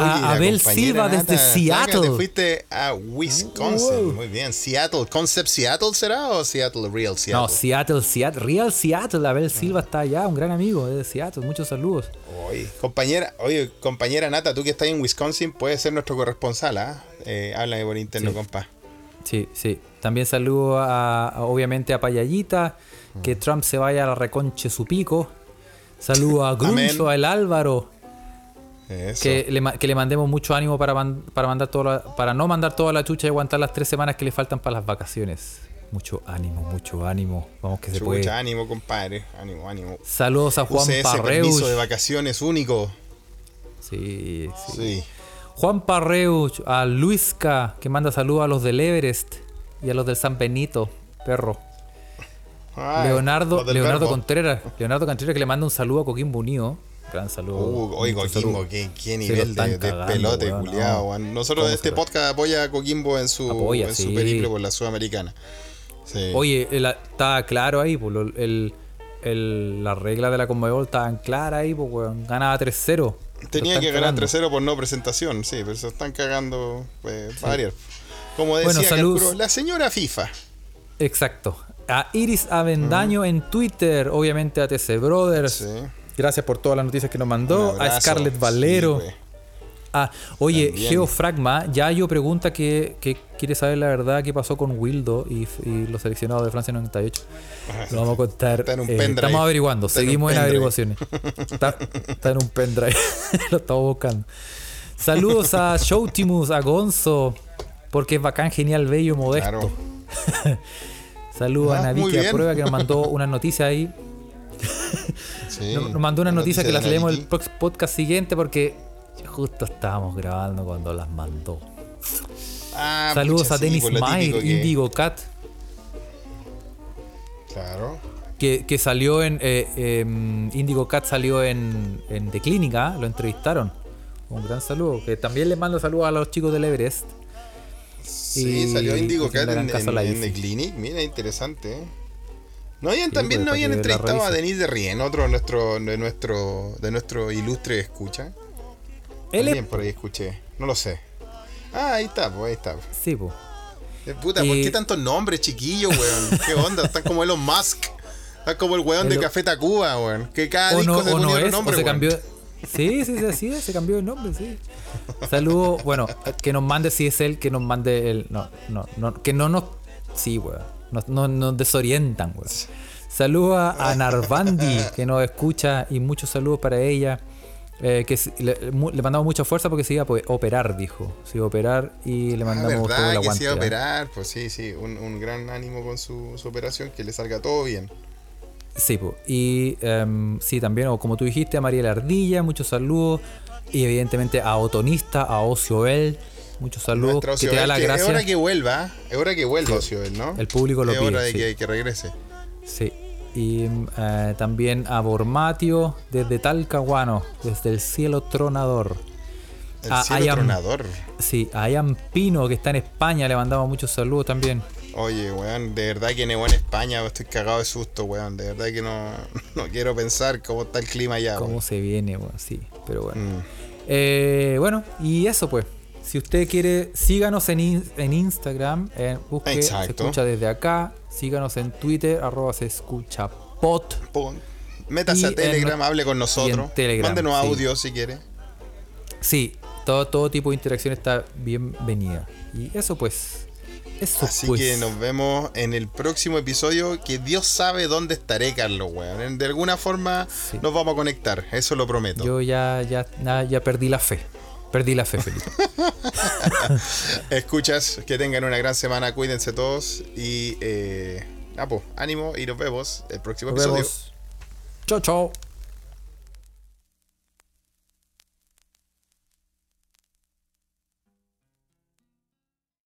A Abel Silva desde Seattle. Te fuiste a Wisconsin. Wow. Muy bien. Seattle. ¿Concept Seattle será o Seattle Real Seattle? No, Seattle, Seattle, Real Seattle. Abel Silva está allá, un gran amigo de Seattle. Muchos saludos. Oye, compañera, oye, compañera Nata, tú que estás en Wisconsin, puedes ser nuestro corresponsal, ¿ah? Eh, háblame por interno, Sí. compa. Sí, sí. También saludo a, a- obviamente a Payallita, que Trump se vaya a la reconche su pico. Saludo a Gruncho, Amén. a El Álvaro, Eso. que le, ma- que le mandemos mucho ánimo para, man- para, mandar todo la- para no mandar toda la chucha y aguantar las tres semanas que le faltan para las vacaciones. Mucho ánimo, mucho ánimo. Vamos que se Chucha, puede. ánimo, compadre. Ánimo, ánimo. Saludos a Juan Use ese Parreus. permiso de vacaciones único. Sí, sí. Sí. Juan Parreus, a Luisca, que manda saludos a los del Everest y a los del San Benito, perro. Leonardo, Leonardo verbo. Contreras. Leonardo Contreras que le manda un saludo a Coquimbo Unido. Gran saludo. Uh, saludo. Coquimbo, qué, nivel de, de cagando, pelote, weón, culiao, no. weón. Nosotros ¿Cómo este podcast apoya a Coquimbo en su, Apoya, en su sí. periplo por la Sudamericana. Sí. Oye, está claro ahí, pues, el, el- la regla de la Conmebol estaban claras ahí, pues, weón. Ganaba 3-0. Lo Tenía que ganar cagando. 3-0 por no presentación, sí, pero se están cagando pues, para variar. Como decía Bueno, la señora FIFA. Exacto. A Iris Avendaño en Twitter, obviamente a TC Brothers. Sí. Gracias por todas las noticias que nos mandó. A. Scarlett Valero. Sí. Ah, oye, También. Geofragma, ya yo pregunta que, que quiere saber la verdad qué pasó con Wildo y, y los seleccionados de Francia 98. Lo vamos a contar. Está en un eh, pendrive. estamos averiguando, Está seguimos en, averiguaciones. Está, está en un pendrive. Lo estamos buscando. Saludos a Showtimus, a Gonzo, porque es bacán, genial, bello, modesto. Claro. Saludos Ah, a muy Naviki a bien. prueba que nos mandó una noticia ahí. Sí. Nos, nos mandó una noticia que las leemos el Nike. prox- podcast siguiente porque justo estábamos grabando cuando las mandó. Ah, Saludos pucha, a sí, Dennis por lo Mayer, que- Indigo Cat, Claro. que, que salió en. Eh, em, Indigo Cat salió en, en The Clínica, lo entrevistaron. Un gran saludo. Que también les mando saludos a los chicos del Everest. Sí, Y- salió Indigo que Cat en, en- en. The Clinic. Mira, interesante. ¿eh? No habían, Sí, también pues, no habían entrevistado a. Denis de Rien, otro de nuestro, de nuestro, de nuestro ilustre escucha. Él También es. por ahí escuché. No lo sé. Ah, ahí está, pues ahí está. Sí, po. Eh, Puta, ¿por qué tantos nombres, chiquillos, weón? ¿Qué onda? Están como Elon Musk. Están como el weón de Café Tacuba, weón. Que cada O disco no, se o ponía no otro es, nombre, o se weón. cambió. Sí, sí, sí, sí, se cambió de nombre, sí. Saludo, bueno, que nos mande si es él, que nos mande el. No, no, no, que no nos. Sí, weón. Nos, no- nos desorientan, weón. Saludo a, Narvandi, que nos escucha, y muchos saludos para ella. eh, que le, mandamos mucha fuerza porque se iba a operar, dijo. Se iba a operar y le Ah, mandamos todo el que aguante. se iba a ¿eh? operar. Pues sí, sí. Un, un gran ánimo con su, su operación. Que le salga todo bien. Sí, po. y em, sí, también, o como tú dijiste, a María Ardilla, muchos saludos. Y evidentemente a Otonista, a Ocioel, muchos saludos. Que te da la que es hora gracia. que vuelva. Es hora que vuelva Ocioel, ¿no? el público lo Es pide, hora de sí. que, que regrese. Sí. Y eh, también a Bormatio, desde Talcahuano, desde el cielo tronador. El A cielo Ian- tronador. Sí, a Ian Pino, que está en España, le mandamos muchos saludos también. Oye, weón, de verdad que en España estoy cagado de susto, weón. De verdad que no, no quiero pensar cómo está el clima allá, ¿Cómo weón. se viene? Bueno, sí, pero bueno. Mm. Eh, bueno, y eso pues. Si usted quiere, síganos en, in- en Instagram, eh, busque se escucha desde acá, síganos en Twitter, arroba se escucha pot. Métase a en Telegram, hable con nosotros. en Telegram, Mándenos sí. audio si quiere. Sí, todo, todo tipo de interacción está bienvenida. Y eso pues. Eso Así pues. que nos vemos en el próximo episodio. Que Dios sabe dónde estaré, Carlos, weón. De alguna forma Sí. nos vamos a conectar, eso lo prometo. Yo ya, ya, ya perdí la fe. Perdí la fe, Felipe. Escuchas, que tengan una gran semana, cuídense todos. Y, eh, ah, pues, ánimo y nos vemos el próximo Nos episodio. vemos. Chao, chao.